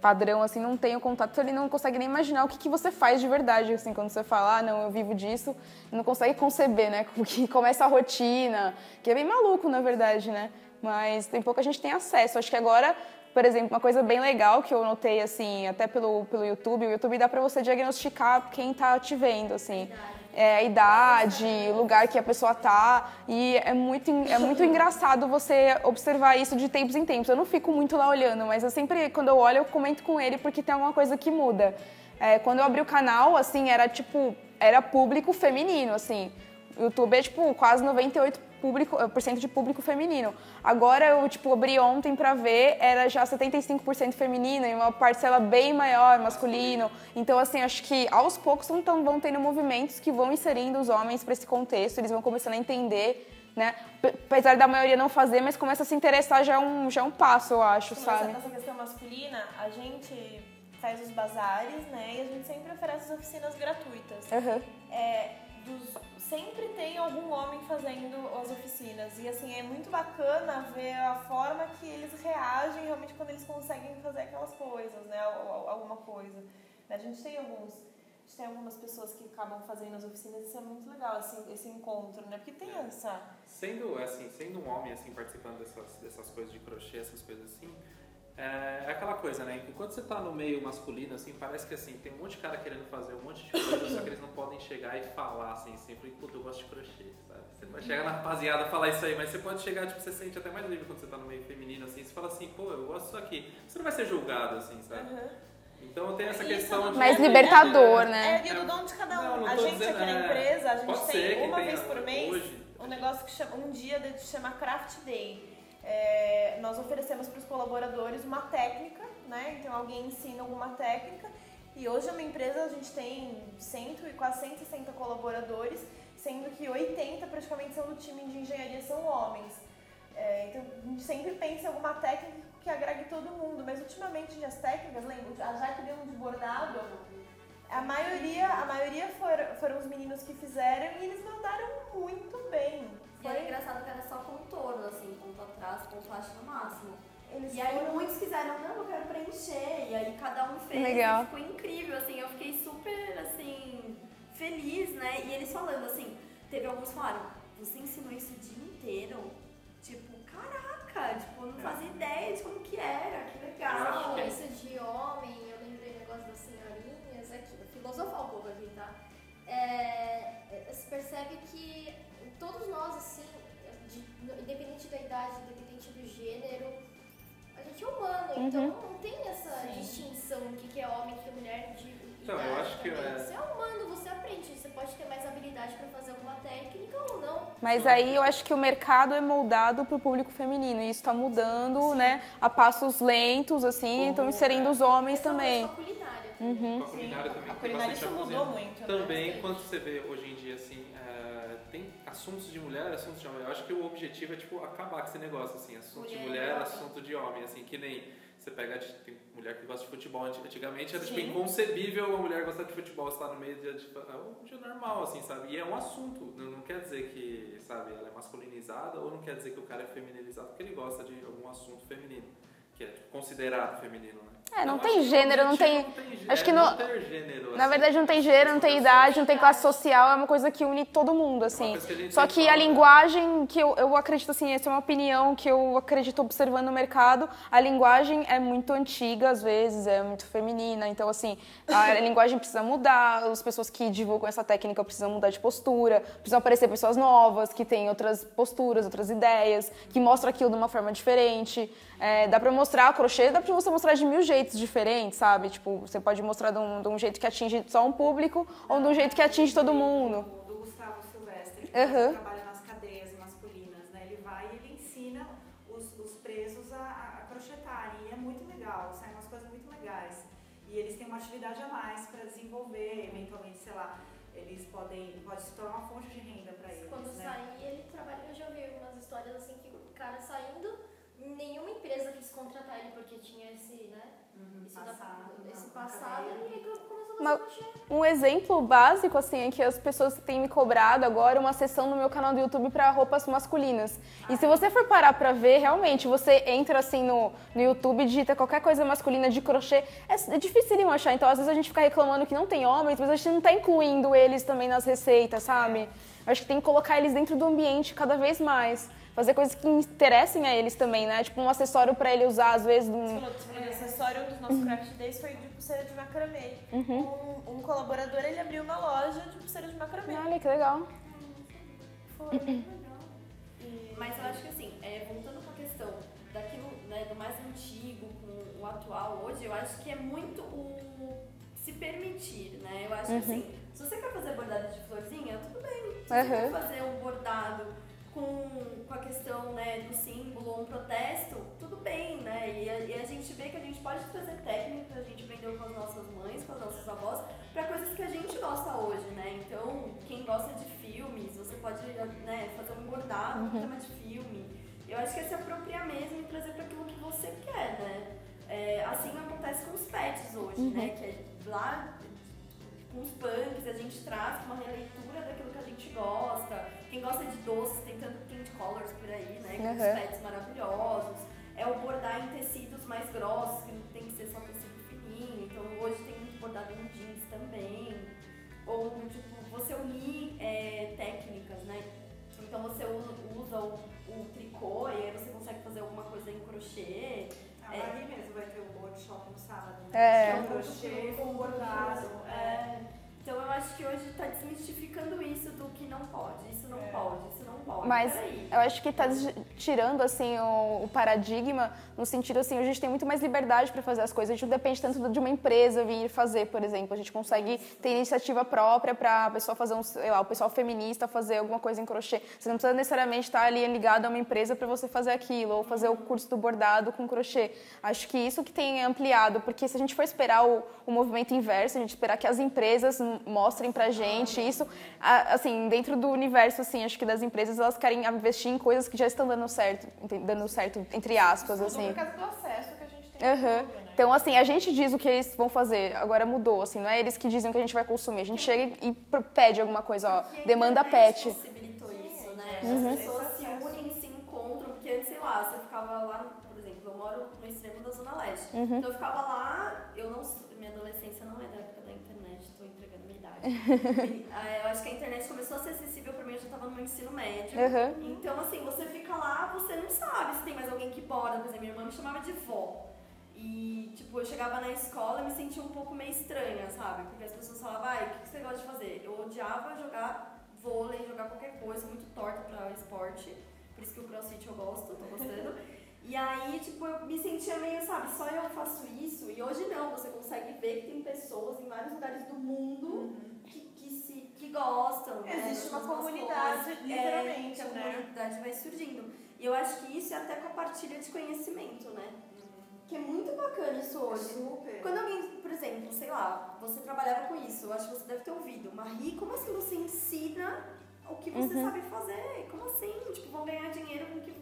padrão, assim, não tem o contato, então ele não consegue nem imaginar o que, que você faz de verdade, assim, quando você fala, ah, não, eu vivo disso, não consegue conceber, né, que começa a rotina, que é bem maluco, na verdade, né, mas tem pouca gente tem acesso, acho que agora... Por exemplo, uma coisa bem legal que eu notei, assim, até pelo, pelo YouTube, o YouTube dá pra você diagnosticar quem tá te vendo, assim é, a idade, o lugar que a pessoa tá. E é muito, é muito engraçado você observar isso de tempos em tempos. Eu não fico muito lá olhando, mas eu sempre, quando eu olho, eu comento com ele porque tem alguma coisa que muda. É, quando eu abri o canal, assim, era tipo, era público feminino, assim. O YouTube é tipo quase 98% público, eh, por cento de público feminino. Agora eu tipo abri ontem pra ver, era já 75% feminino e uma parcela bem maior masculino. Então assim, acho que aos poucos vão, tão- vão tendo movimentos que vão inserindo os homens pra esse contexto, eles vão começando a entender né? Apesar da maioria não fazer, mas começa a se interessar já é um, já é um passo, eu acho, Sim, sabe? Nessa questão masculina, a gente faz os bazares, né? E a gente sempre oferece as oficinas gratuitas. Aham. É, dos- sempre tem algum homem fazendo as oficinas. E assim, é muito bacana ver a forma que eles reagem realmente quando eles conseguem fazer aquelas coisas, né? Al- al- Alguma coisa. A gente tem alguns. A gente tem algumas pessoas que acabam fazendo as oficinas, isso é muito legal, assim, esse encontro, né? Porque tem essa. Sendo, assim, sendo um homem, assim, participando dessas, dessas coisas de crochê, essas coisas assim, é, é aquela coisa, né? Enquanto você tá no meio masculino, assim, parece que, assim, tem um monte de cara querendo fazer um monte de coisa, só que eles não podem chegar e falar, assim, sempre, puta, eu gosto de crochê, sabe? Você vai chegar na rapaziada e falar isso aí, mas você pode chegar, tipo, você sente até mais livre quando você tá no meio feminino, assim, você fala assim, pô, eu gosto disso aqui. Você não vai ser julgado, assim, sabe? Então tem essa Isso questão de... Mais libertador, É, né? e do dono de cada um. Não, não a gente dizendo, aqui na é, empresa, a gente tem uma vez por mês hoje. um negócio que chama, um dia de, chama Craft Day. É, nós oferecemos para os colaboradores uma técnica, né? Então alguém ensina alguma técnica. E hoje na minha empresa a gente tem 100 e quase 160 colaboradores, sendo que 80 praticamente são do time de engenharia, são homens. É, então a gente sempre pensa em alguma técnica que agregue todo mundo, mas ultimamente as técnicas, lembra, a Jaque deu um de bordado, a maioria, a maioria foram, foram os meninos que fizeram e eles mandaram muito bem. E era Foi, engraçado que era só contorno, assim, ponto atrás, ponto haste no máximo. eles E aí foram muitos quiseram, não, eu quero preencher. E aí cada um fez. Legal. E ficou incrível, assim, eu fiquei super, assim, feliz, né? E eles falando, assim, teve alguns que falaram, você ensinou isso o dia inteiro? Tipo, caraca, tipo, eu não fazia ideia de como que era, que legal. Que- isso de homem, eu lembrei do negócio das senhorinhas aqui, vou filosofar um pouco aqui, tá? É, é, se percebe que todos nós, assim, de- independente da idade, independente do gênero, a gente é humano, então não tem essa distinção do que que é homem, o que que é mulher de Então, eu idade acho que é- Você é humano, você aprende, você pode ter mais habilidade pra fazer alguma técnica ou não. Mas aí eu acho que o mercado é moldado pro público feminino e isso tá mudando, né? A passos lentos, assim, então inserindo os homens Essa é também. só culinária. Com a culinária também a culinária isso mudou muito, né? Também, quando você vê hoje em dia, assim, é, assuntos de mulher, assuntos de homem. Eu acho que o objetivo é, tipo, acabar com esse negócio, assim, assunto de Mulher e mulher, homem. assunto de homem, assim, que nem você pega, tem mulher que gosta de futebol, anti- antigamente era, tipo, inconcebível uma mulher gostar de futebol, estar no meio de, tipo, é um dia normal, assim, sabe? E é um assunto, não, não quer dizer que, sabe, ela é masculinizada ou não quer dizer que o cara é feminilizado, porque ele gosta de algum assunto feminino, que é tipo, considerado feminino, né? É, não Então, tem gênero, não tem- acho que não ter gênero, Na assim, verdade não tem gênero, não tem idade, não tem classe social, é uma coisa que une todo mundo, É assim. que Só que a linguagem que eu, eu acredito, assim, essa é uma opinião que eu acredito observando no mercado, a linguagem é muito antiga, às vezes, é muito feminina, então, assim, a linguagem precisa mudar, as pessoas que divulgam essa técnica precisam mudar de postura, precisam aparecer pessoas novas, que têm outras posturas, outras ideias, que mostram aquilo de uma forma diferente. É, dá pra mostrar crochê, dá pra você mostrar de mil jeitos diferentes, sabe? Tipo, você pode mostrar de um, de um jeito que atinge só um público ou de um jeito que atinge todo mundo. Do, Gustavo Silvestre, que Aham. trabalha nas cadeias masculinas, né? Ele vai e ele ensina os, os presos a, a crochetarem. E é muito legal, saem umas coisas muito legais. E eles têm uma atividade a mais para desenvolver, eventualmente, sei lá, eles podem, pode se tornar uma fonte de renda para eles, Quando né? sair, ele trabalha. Eu já ouvi algumas histórias assim que o cara saindo, nenhuma empresa quis contratar ele porque tinha esse, né? Uhum, Esse, da- passado, esse na- na passado cadeia. e aí começou a fazer Mas- crochê. Um exemplo básico, assim, é que as pessoas têm me cobrado agora uma sessão no meu canal do YouTube para roupas masculinas. E se você for parar pra ver, realmente, você entra assim no, no YouTube, digita qualquer coisa masculina de crochê, é, é difícil achar. Então, às vezes a gente fica reclamando que não tem homens, mas a gente não tá incluindo eles também nas receitas, sabe? Acho que tem que colocar eles dentro do ambiente cada vez mais. Fazer coisas que interessem a eles também, né? Tipo um acessório pra ele usar, às vezes, um, falou, você falou de acessório, um dos nossos craft days foi de pulseira de macramê. Um, um colaborador, ele abriu uma loja de pulseira de macramê. Olha que legal. Foi muito legal. E- Mas eu acho que assim, é, voltando com a questão daquilo, né, do mais antigo com o atual hoje, eu acho que é muito o se permitir, né? Eu acho que assim, se você quer fazer bordado de florzinha, tudo bem. Se você Uhum. quer fazer um bordado com, com a questão né, do símbolo um protesto, tudo bem, né? E a, e a gente vê que a gente pode trazer técnica, a gente aprendeu com as nossas mães, com as nossas avós, para coisas que a gente gosta hoje, né? Então, quem gosta de filmes, você pode né, fazer um bordado, um tema de filme. Eu acho que é se apropriar mesmo e trazer para aquilo que você quer, né? É, assim acontece com os pets hoje, né? Que é lá os punks, a gente traz uma releitura daquilo que a gente gosta. Quem gosta de doces, tem tanto Pink Colors por aí, né? Com os Uhum. pets maravilhosos. É o bordar em tecidos mais grossos, que não tem que ser só tecido fininho. Então hoje tem muito bordado em jeans também. Ou, tipo, você unir é, técnicas, né? Então você usa o, o tricô e aí você consegue fazer alguma coisa em crochê. A É. Marie mesmo vai ter um workshop no sábado, É. né? Que é um crochê com bordado. É. Então eu acho que hoje está desmistificando isso do que não pode, isso não É. pode, isso não pode. Mas Peraí. eu acho que tá des- tirando assim o, o paradigma no sentido assim, a gente tem muito mais liberdade para fazer as coisas. A gente não depende tanto de uma empresa vir fazer, por exemplo. A gente consegue ter iniciativa própria para a pessoa fazer um, sei lá, o pessoal feminista fazer alguma coisa em crochê. Você não precisa necessariamente estar ali ligado a uma empresa para você fazer aquilo ou fazer o curso do bordado com crochê. Acho que isso que tem ampliado, porque se a gente for esperar o, o movimento inverso, a gente esperar que as empresas mostrem pra gente isso, assim, dentro do universo, assim, acho que das empresas, elas querem investir em coisas que já estão dando certo, dando certo, entre aspas, assim. por causa do acesso que a gente tem. Tudo, né? Então, assim, a gente diz o que eles vão fazer, agora mudou, assim, não é eles que dizem o que a gente vai consumir. A gente chega e pede alguma coisa, ó, demanda pet. possibilitou isso, né? Uhum. As pessoas se unem, se encontram, porque antes, sei lá, você ficava lá, por exemplo, eu moro no extremo da Zona Leste. Uhum. Então eu ficava lá, eu não sou- minha adolescência não é da época da internet, tô entregando minha idade. Ah, eu acho que a internet começou a ser acessível pra mim, eu já tava no meu ensino médio. Uhum. Então, assim, você fica lá, você não sabe se tem mais alguém que borda. Por exemplo, minha irmã me chamava de vó. E, tipo, eu chegava na escola e me sentia um pouco meio estranha, sabe? Porque as pessoas falavam, ai, o que que você gosta de fazer? Eu odiava jogar vôlei, jogar qualquer coisa, muito torta pra esporte. Por isso que o crossfit eu gosto, tô gostando. E aí, tipo, eu me sentia meio, sabe, só eu faço isso. E hoje não, você consegue ver que tem pessoas em vários lugares do mundo que, que, se, que gostam. né, Existe das uma mesmas comunidade, coisas. literalmente, é, que a né? comunidade vai surgindo. E eu acho que isso é até com a partilha de conhecimento, né? Que é muito bacana isso hoje. Super. Quando alguém, por exemplo, sei lá, você trabalhava com isso, eu acho que você deve ter ouvido. Marie, como assim você ensina o que você Uhum. sabe fazer? Como assim? Tipo, vão ganhar dinheiro com o que.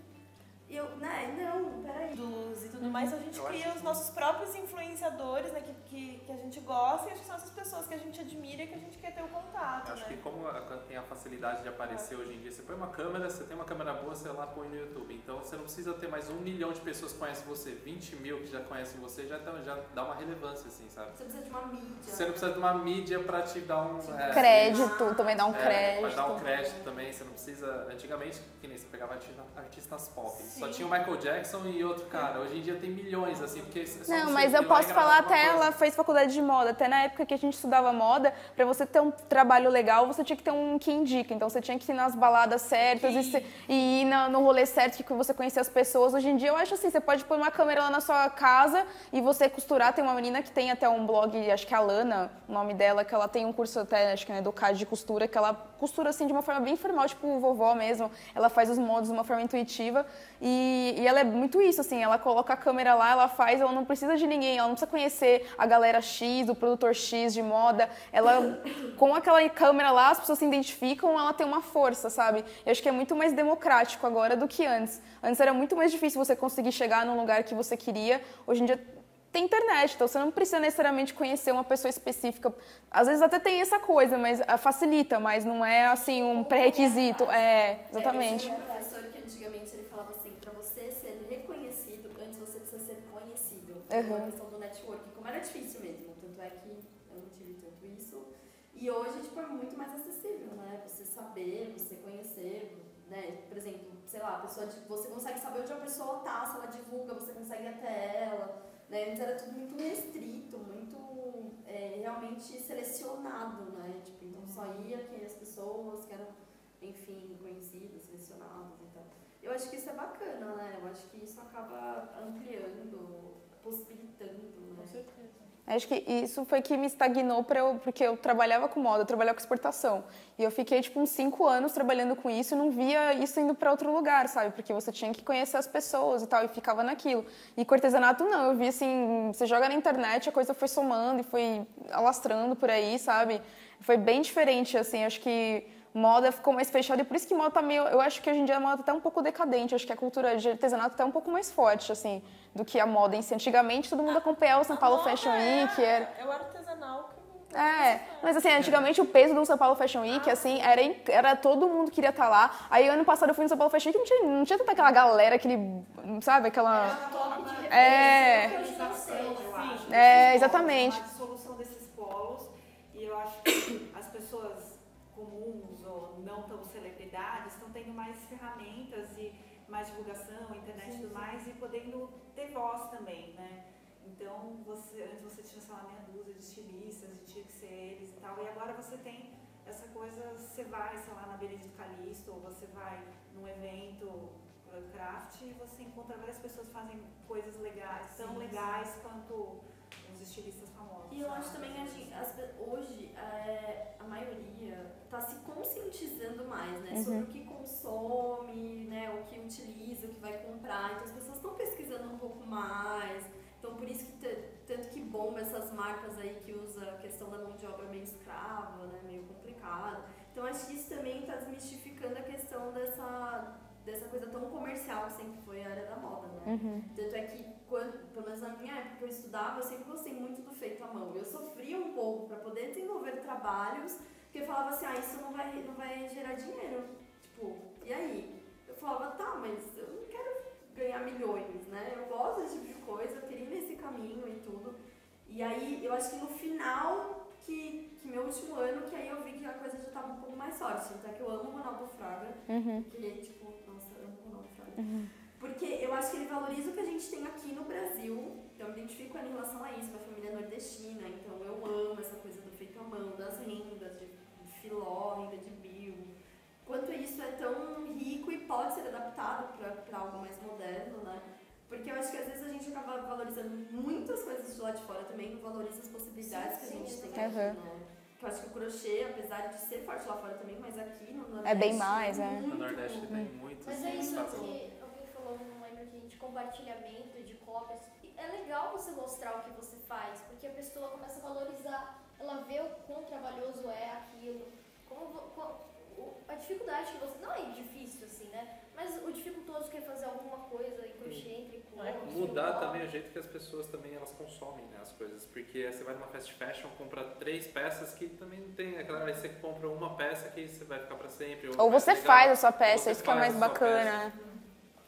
E eu, né? Não, peraí. Luz e tudo mais, a gente Eu cria os nossos próprios influenciadores, né, que, que, que a gente gosta e acho que são essas pessoas que a gente admira e que a gente quer ter o contato, Acho né? que como a- tem a facilidade de aparecer hoje em dia, você põe uma câmera, você tem uma câmera boa, você lá põe no YouTube. Então você não precisa ter mais um milhão de pessoas que conhecem você, 20 mil que já conhecem você, já, tão- já dá uma relevância, assim, sabe? Você precisa de uma mídia. Você não precisa de uma mídia pra te dar um... é, Crédito, também dá um É, crédito. Vai dar um crédito também, você não precisa. Antigamente, que nem você pegava artista- artistas pop. Só Sim. tinha o Michael Jackson e outro cara. Hoje em dia tem milhões, assim, porque. é só Não, mas eu posso falar até coisa. ela fez faculdade de moda, até na época que a gente estudava moda, pra você ter um trabalho legal, você tinha que ter um que indica. Então você tinha que ir nas baladas certas e, se- e ir na- no rolê certo que você conhecia as pessoas. Hoje em dia eu acho assim, você pode pôr uma câmera lá na sua casa e você costurar. Tem uma menina que tem até um blog, acho que é a Lana, o nome dela, que ela tem um curso até, acho que é Educado de costura, que ela costura assim de uma forma bem formal, tipo vovó mesmo. Ela faz os modos de uma forma intuitiva e, e ela é muito isso, assim, ela coloca a câmera lá, ela faz, ela não precisa de ninguém, ela não precisa conhecer a galera X, o produtor X de moda. Ela, com aquela câmera lá, as pessoas se identificam, ela tem uma força, sabe? Eu acho que é muito mais democrático agora do que antes. Antes era muito mais difícil você conseguir chegar num lugar que você queria. Hoje em dia tem internet, então você não precisa necessariamente conhecer uma pessoa específica. Às vezes até tem essa coisa, mas ah, facilita, mas não é assim um pré-requisito. É, exatamente. Uhum. Uma questão do networking, como era difícil mesmo, tanto é que eu não tive tanto isso. E hoje, tipo, é muito mais acessível, né? Você saber, você conhecer, né? Por exemplo, sei lá, a pessoa, tipo, você consegue saber onde a pessoa tá, se ela divulga, você consegue ir até ela. Né? Antes era tudo muito restrito, muito é, realmente selecionado, né? Tipo, então só ia aquelas pessoas que eram, enfim, conhecidas, selecionadas e tal. Eu acho que isso é bacana, né? Eu acho que isso acaba ampliando possibilitando, né? Acho que isso foi que me estagnou para eu, porque eu trabalhava com moda, eu trabalhava com exportação. E eu fiquei tipo uns cinco anos trabalhando com isso e não via isso indo para outro lugar, sabe? Porque você tinha que conhecer as pessoas e tal, e ficava naquilo. E com artesanato não, eu vi assim, você joga na internet, a coisa foi somando e foi alastrando por aí, sabe? Foi bem diferente, assim, acho que moda ficou mais fechada e por isso que moda tá meio, eu acho que hoje em dia a moda tá até um pouco decadente, acho que a cultura de artesanato tá um pouco mais forte, assim, do que a moda em si. Antigamente todo mundo acompanhava o São Paulo Fashion Week, era... É o artesanal que É, mas assim, antigamente o peso do São Paulo Fashion Week, assim, era, era todo mundo queria estar lá. Aí ano passado eu fui no São Paulo Fashion Week e não tinha, não tinha tanta aquela galera, aquele, sabe, aquela... Top de É. acho. É, exatamente. A dissolução desses polos e eu acho que as pessoas comuns ou não tão celebridades estão tendo mais ferramentas e mais divulgação, internet e tudo mais e podendo ter voz também, né? Então, você, antes você tinha, sei lá, meia dúzia de estilistas e tinha que ser eles e tal, e agora você tem essa coisa, você vai, sei lá, na Benedito Calixto, ou você vai num evento uh, craft e você encontra várias pessoas que fazem coisas legais, tão legais quanto os estilistas famosos. E eu acho também, gente, as hoje, é, a maioria está se conscientizando mais, né? Sobre o que consome, né? O que utiliza, o que vai comprar. Então as pessoas estão pesquisando um pouco mais. Então por isso que tanto que bomba essas marcas aí que usa a questão da mão de obra meio escrava, né? Meio complicada. Então acho que isso também está desmistificando a questão dessa, dessa coisa tão comercial que sempre foi a área da moda, né? Tanto é que, quando, pelo menos na minha época que eu estudava, eu sempre gostei muito do feito à mão. Eu sofria um pouco para poder desenvolver trabalhos, porque eu falava assim, ah, isso não vai, não vai gerar dinheiro. Tipo, e aí? Eu falava, tá, mas eu não quero ganhar milhões, né? Eu gosto desse tipo de coisa, eu queria ir nesse caminho e tudo. E aí, eu acho que no final, que, que meu último ano, que aí eu vi que a coisa já tava um pouco mais forte. É que eu amo o Ronaldo Fraga, que ele, tipo, nossa, eu amo o Ronaldo Fraga. Porque eu acho que ele valoriza o que a gente tem aqui no Brasil. Então eu me identifico em relação a isso, minha família é nordestina, então eu amo essa coisa do feito à mão, das rendas, de filó, renda de bio. Quanto isso é tão rico e pode ser adaptado para algo mais moderno, né? Porque eu acho que às vezes a gente acaba valorizando muitas coisas de lá de fora também, não valoriza as possibilidades Sim, que a gente sim, tem aqui, Uhum. né? Eu acho que o crochê, apesar de ser forte lá fora também, mas aqui no Nordeste... É bem mais, é. muito- No Nordeste tem muitos. Mas é isso que alguém falou, não lembro que de compartilhamento, de cópias. É legal você mostrar o que você faz, porque a pessoa começa a valorizar, ela vê o quão trabalhoso é aquilo, a dificuldade que você. Não é difícil assim, né? Mas o dificultoso que é fazer alguma coisa em crochê, em tricô. Mudar em também o jeito que as pessoas também elas consomem né, as coisas. Porque você vai numa fast fashion, compra três peças que também não tem aquela. Aí você compra uma peça que você vai ficar pra sempre. Ou vai você faz a sua ou peça, isso que é mais bacana. peça.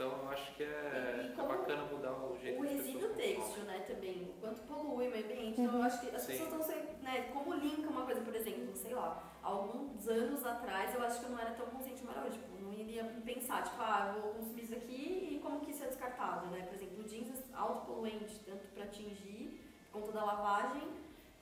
Então eu acho que é, E é como bacana mudar o jeito O resíduo têxtil, né, também, o quanto polui o meio ambiente. Então, eu acho que as Sim. pessoas estão né, como linka uma coisa, por exemplo, sei lá, alguns anos atrás eu acho que eu não era tão consciente, mas hoje, tipo, não iria pensar, tipo, ah, eu vou consumir isso aqui e como que isso é descartado, né? Por exemplo, o jeans é autopoluente, tanto para atingir, por conta da lavagem,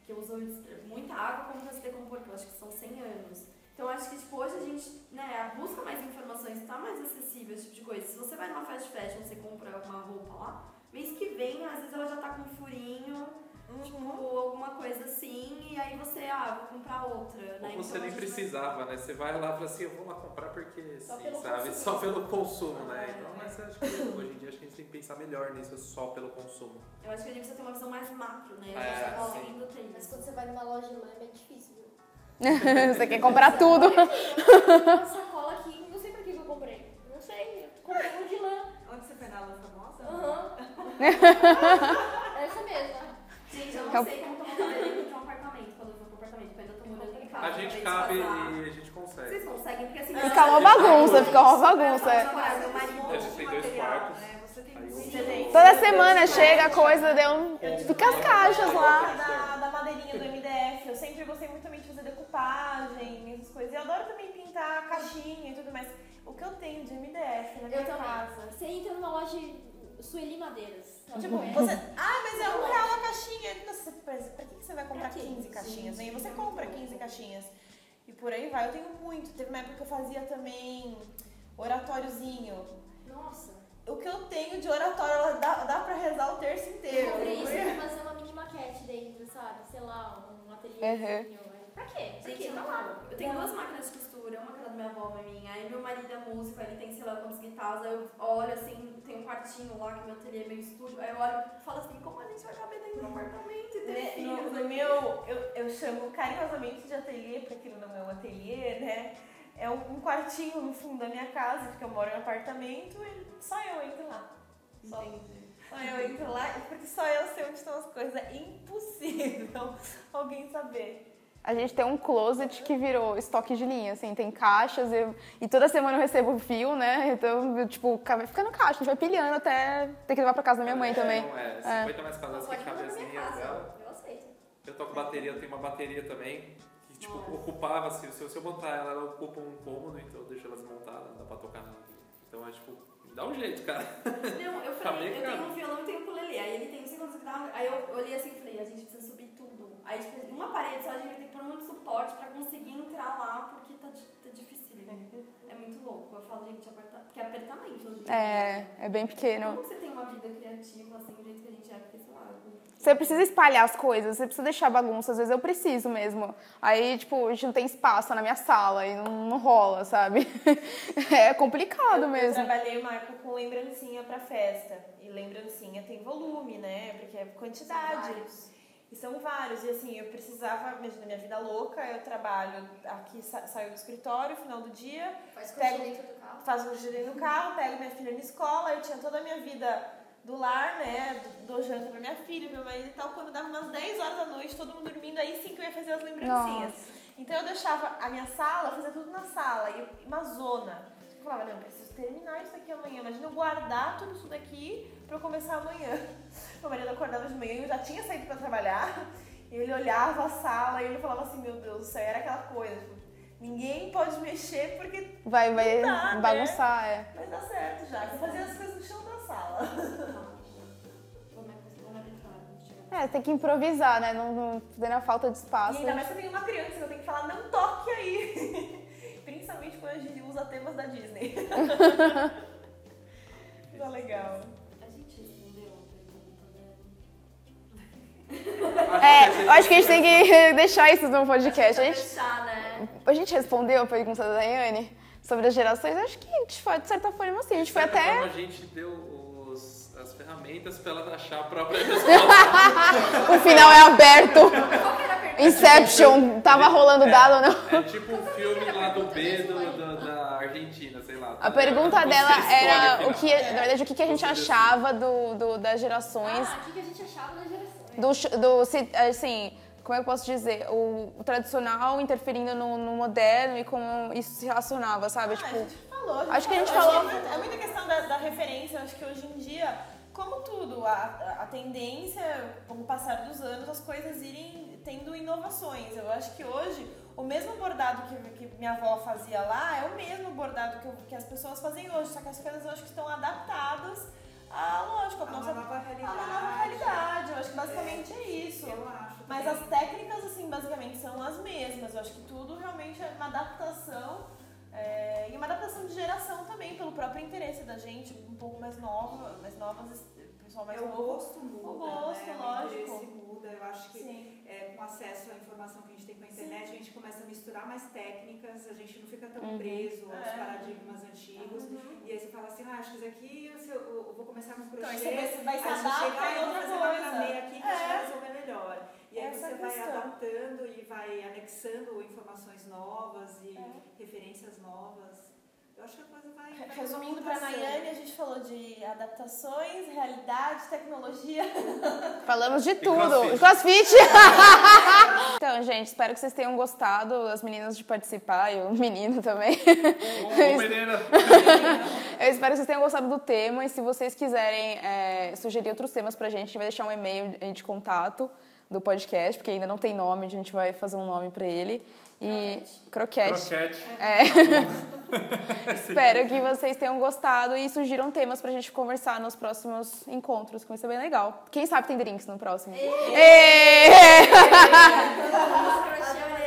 que usa muita água, como para se decompor, que eu acho que são 100 anos. Então, acho que, tipo, hoje a gente, né, busca mais informações, tá mais acessível esse tipo de coisa. Se você vai numa fast fashion, você compra uma roupa lá, mês que vem, às vezes ela já tá com um furinho, tipo, alguma coisa assim, e aí você, ah, vou comprar outra, né? Ou você Então, nem a gente vai- precisava, né? Você vai lá e fala assim, eu vou lá comprar porque Só sim, pelo sabe? consumo. Só pelo consumo, né? É. Então, mas acho que hoje em dia acho que a gente tem que pensar melhor nisso, só pelo consumo. Eu acho que a gente precisa ter uma visão mais macro, né? A É, gente tá sim. conseguindo ter Mas quando você vai numa loja de lã é bem difícil, viu? você quer comprar tudo. Uma sacola aqui, não sei pra que eu comprei. Não sei, eu comprei um de lã. Onde você foi na lã famosa? Aham. Essa mesma. Gente, eu É não o- sei como tomar banheiro em um apartamento, quando eu for pro apartamento, porque eu tô morando em casa. A gente de cabe e a gente consegue. Vocês conseguem, porque assim... Fica uma bagunça, fica uma bagunça. é. Marido. A gente tem dois quartos. Né? Você tem Aí eu- muito Gente, Toda semana chega a coisa, deu um... Fica as caixas lá. da, da madeirinha do MDF. Eu sempre gostei muito decupagem, essas coisas. E eu adoro também pintar caixinha e tudo mais. O que eu tenho de MDF na minha Eu também. casa. Você entra numa loja Sueli Madeiras. Tipo, conhece. você. Ah, mas é um real a caixinha. Nossa, pra, pra que você vai comprar Pra quê? 15 caixinhas? Sim, Né? Você compra muito 15 bom. caixinhas. E por aí vai. Eu tenho muito. Teve uma época que eu fazia também oratóriozinho. Nossa. O que eu tenho de oratório, ela dá, dá pra rezar o terço inteiro. Por isso, eu vou fazer uma mini maquete dentro, sabe? Sei lá, um ateliêzinho. Pra quê? Pra Gente, quê? lá. Eu tenho duas máquinas de costura, uma que era da minha avó, uma minha. Aí meu marido é músico, ele tem sei lá quantas guitarras. Aí eu olho assim, tem um quartinho lá que meu ateliê é meio estúdio. Aí eu olho e falo assim, como a gente vai caber dentro do apartamento e ter Né, filhos? No, no meu, eu, eu chamo carinhosamente de ateliê, porque aquilo não é um ateliê, né? É um, um quartinho no fundo da minha casa, porque eu moro em apartamento e só eu entro lá. Só, só eu entro lá, porque só eu sei onde estão as coisas. É impossível alguém saber. A gente tem um closet que virou estoque de linha, assim, tem caixas eu- e toda semana eu recebo fio, né? Então, eu, tipo, ca- fica no caixa, a gente vai pilhando até ter que levar pra casa da minha mãe É, também. Não é, É. 50 mais casadas que Pode cabem mandar as pra minha linhas casa, dela. eu aceito. Eu toco bateria, eu tenho uma bateria também, que tipo, ocupava, assim, se eu, se eu botar ela, ela ocupa um cômodo, então eu deixo ela desmontada, dá pra tocar nela. Então é tipo, dá um jeito, cara. Não, eu Tá falei, eu tenho um violão e tenho um ukulele. Aí ele tem não sei quantos graus. Aí eu olhei assim e falei, a gente precisa subir. Aí, tipo, uma parede só a gente ter que pôr muito suporte pra conseguir entrar lá, porque tá, tá difícil. É muito louco. Eu falo, gente, aperta, que apertamento. hoje em É, é bem pequeno. Como você tem uma vida criativa, assim, do jeito que a gente é, porque, sei lá, eu- Você precisa espalhar as coisas, você precisa deixar bagunça, às vezes eu preciso mesmo. Aí, tipo, a gente não tem espaço na minha sala e não, não rola, sabe? É complicado Eu mesmo. trabalhei, Marco, com lembrancinha pra festa. E lembrancinha tem volume, né? Porque é quantidade. E são vários. E assim, eu precisava, imagina, minha vida louca, eu trabalho aqui, sa saio do escritório, final do dia, Faz coxa dentro do carro. faço um giro no carro, pego minha filha na escola, eu tinha toda a minha vida do lar, né? Do, do janta pra minha filha, meu marido e tal. Quando dava umas 10 horas da noite, todo mundo dormindo, aí sim que eu ia fazer as lembrancinhas. Então eu deixava a minha sala, fazia tudo na sala, e uma zona. Eu falava, não, eu preciso terminar isso aqui amanhã. Imagina eu guardar tudo isso daqui pra eu começar amanhã. Meu marido acordava de manhã, eu já tinha saído pra trabalhar, e ele olhava a sala e ele falava assim, meu Deus do céu, era aquela coisa. tipo, Ninguém pode mexer porque Vai, vai dá, né? bagunçar, é. Vai dar certo já. Eu fazia as coisas no chão da sala. É, tem que improvisar, né? Não, não tendo a falta de E espaço. ainda mais que eu tenho uma criança, eu tenho que falar, não toque aí. Principalmente quando a gente usa temas da Disney. Tá legal. É, eu acho que a gente tem que deixar isso no podcast. A gente, Fechar, né? a gente respondeu a pergunta da Daiane sobre as gerações. Eu acho que a gente foi, de certa forma, assim. A gente foi até. forma, a gente deu os- as ferramentas pra ela achar a própria resposta. O final é aberto. Qual que era a pergunta? Inception. Tava rolando dado ou não? É tipo um filme lá do B do, do- da Argentina, sei lá. A pergunta Você dela era o o que, na verdade, o que, que a gente achava do, do- das gerações. Ah, o que que a gente achava das gerações? Do, do assim, como é que eu posso dizer? O, o tradicional interferindo no, no moderno e como isso se relacionava, sabe? Ah, tipo, a gente falou. acho que a gente falou. falou- É muita, é muita questão da, da referência. Acho que hoje em dia, como tudo, a, a- a tendência, com o passar dos anos, as coisas irem tendo inovações. Eu acho que hoje, o mesmo bordado que, que minha avó fazia lá é o mesmo bordado que, que as pessoas fazem hoje. Só que as coisas acho que estão adaptadas a, lógico, a A nossa nova a realidade. uma nova realidade. Eu acho que basicamente é isso. Eu acho. Mas também. as técnicas, assim, basicamente são as mesmas. Eu acho que tudo realmente é uma adaptação. é, e uma adaptação de geração também, pelo próprio interesse da gente, um pouco mais nova, mais novas, o pessoal mais É, o novo. gosto muda, O gosto, né? lógico. O interesse muda. Eu acho que Sim. É, com acesso à informação que a gente tem com a internet, a gente começa a misturar mais técnicas, a gente não fica tão Uhum. preso aos É. paradigmas antigos. E aí você fala assim, ah, acho que isso aqui eu, eu- eu vou começar com crochê. Então, você vai- se aí você adapta chega, ah, em eu vou outra fazer uma coisa. macramê aqui que a gente É. vai resolver melhor. E aí Essa você vai questão. adaptando e vai anexando informações novas e É. referências novas. Eu acho que a coisa vai. vai Resumindo para. Nayane, a gente falou de adaptações, realidade, tecnologia. falamos de tudo. crossfit. E crossfit. então, gente, espero que vocês tenham gostado, as meninas de participar e o menino também. Ô, ô, Pereira. Eu espero que vocês tenham gostado do tema e se vocês quiserem é, sugerir outros temas pra gente, a gente vai deixar um e-mail de contato do podcast, porque ainda não tem nome, a gente vai fazer um nome pra ele. E croquete. Croquete. É. Espero que vocês tenham gostado e sugiram temas pra gente conversar nos próximos encontros, que vai ser bem legal. Quem sabe tem drinks no próximo. Vamos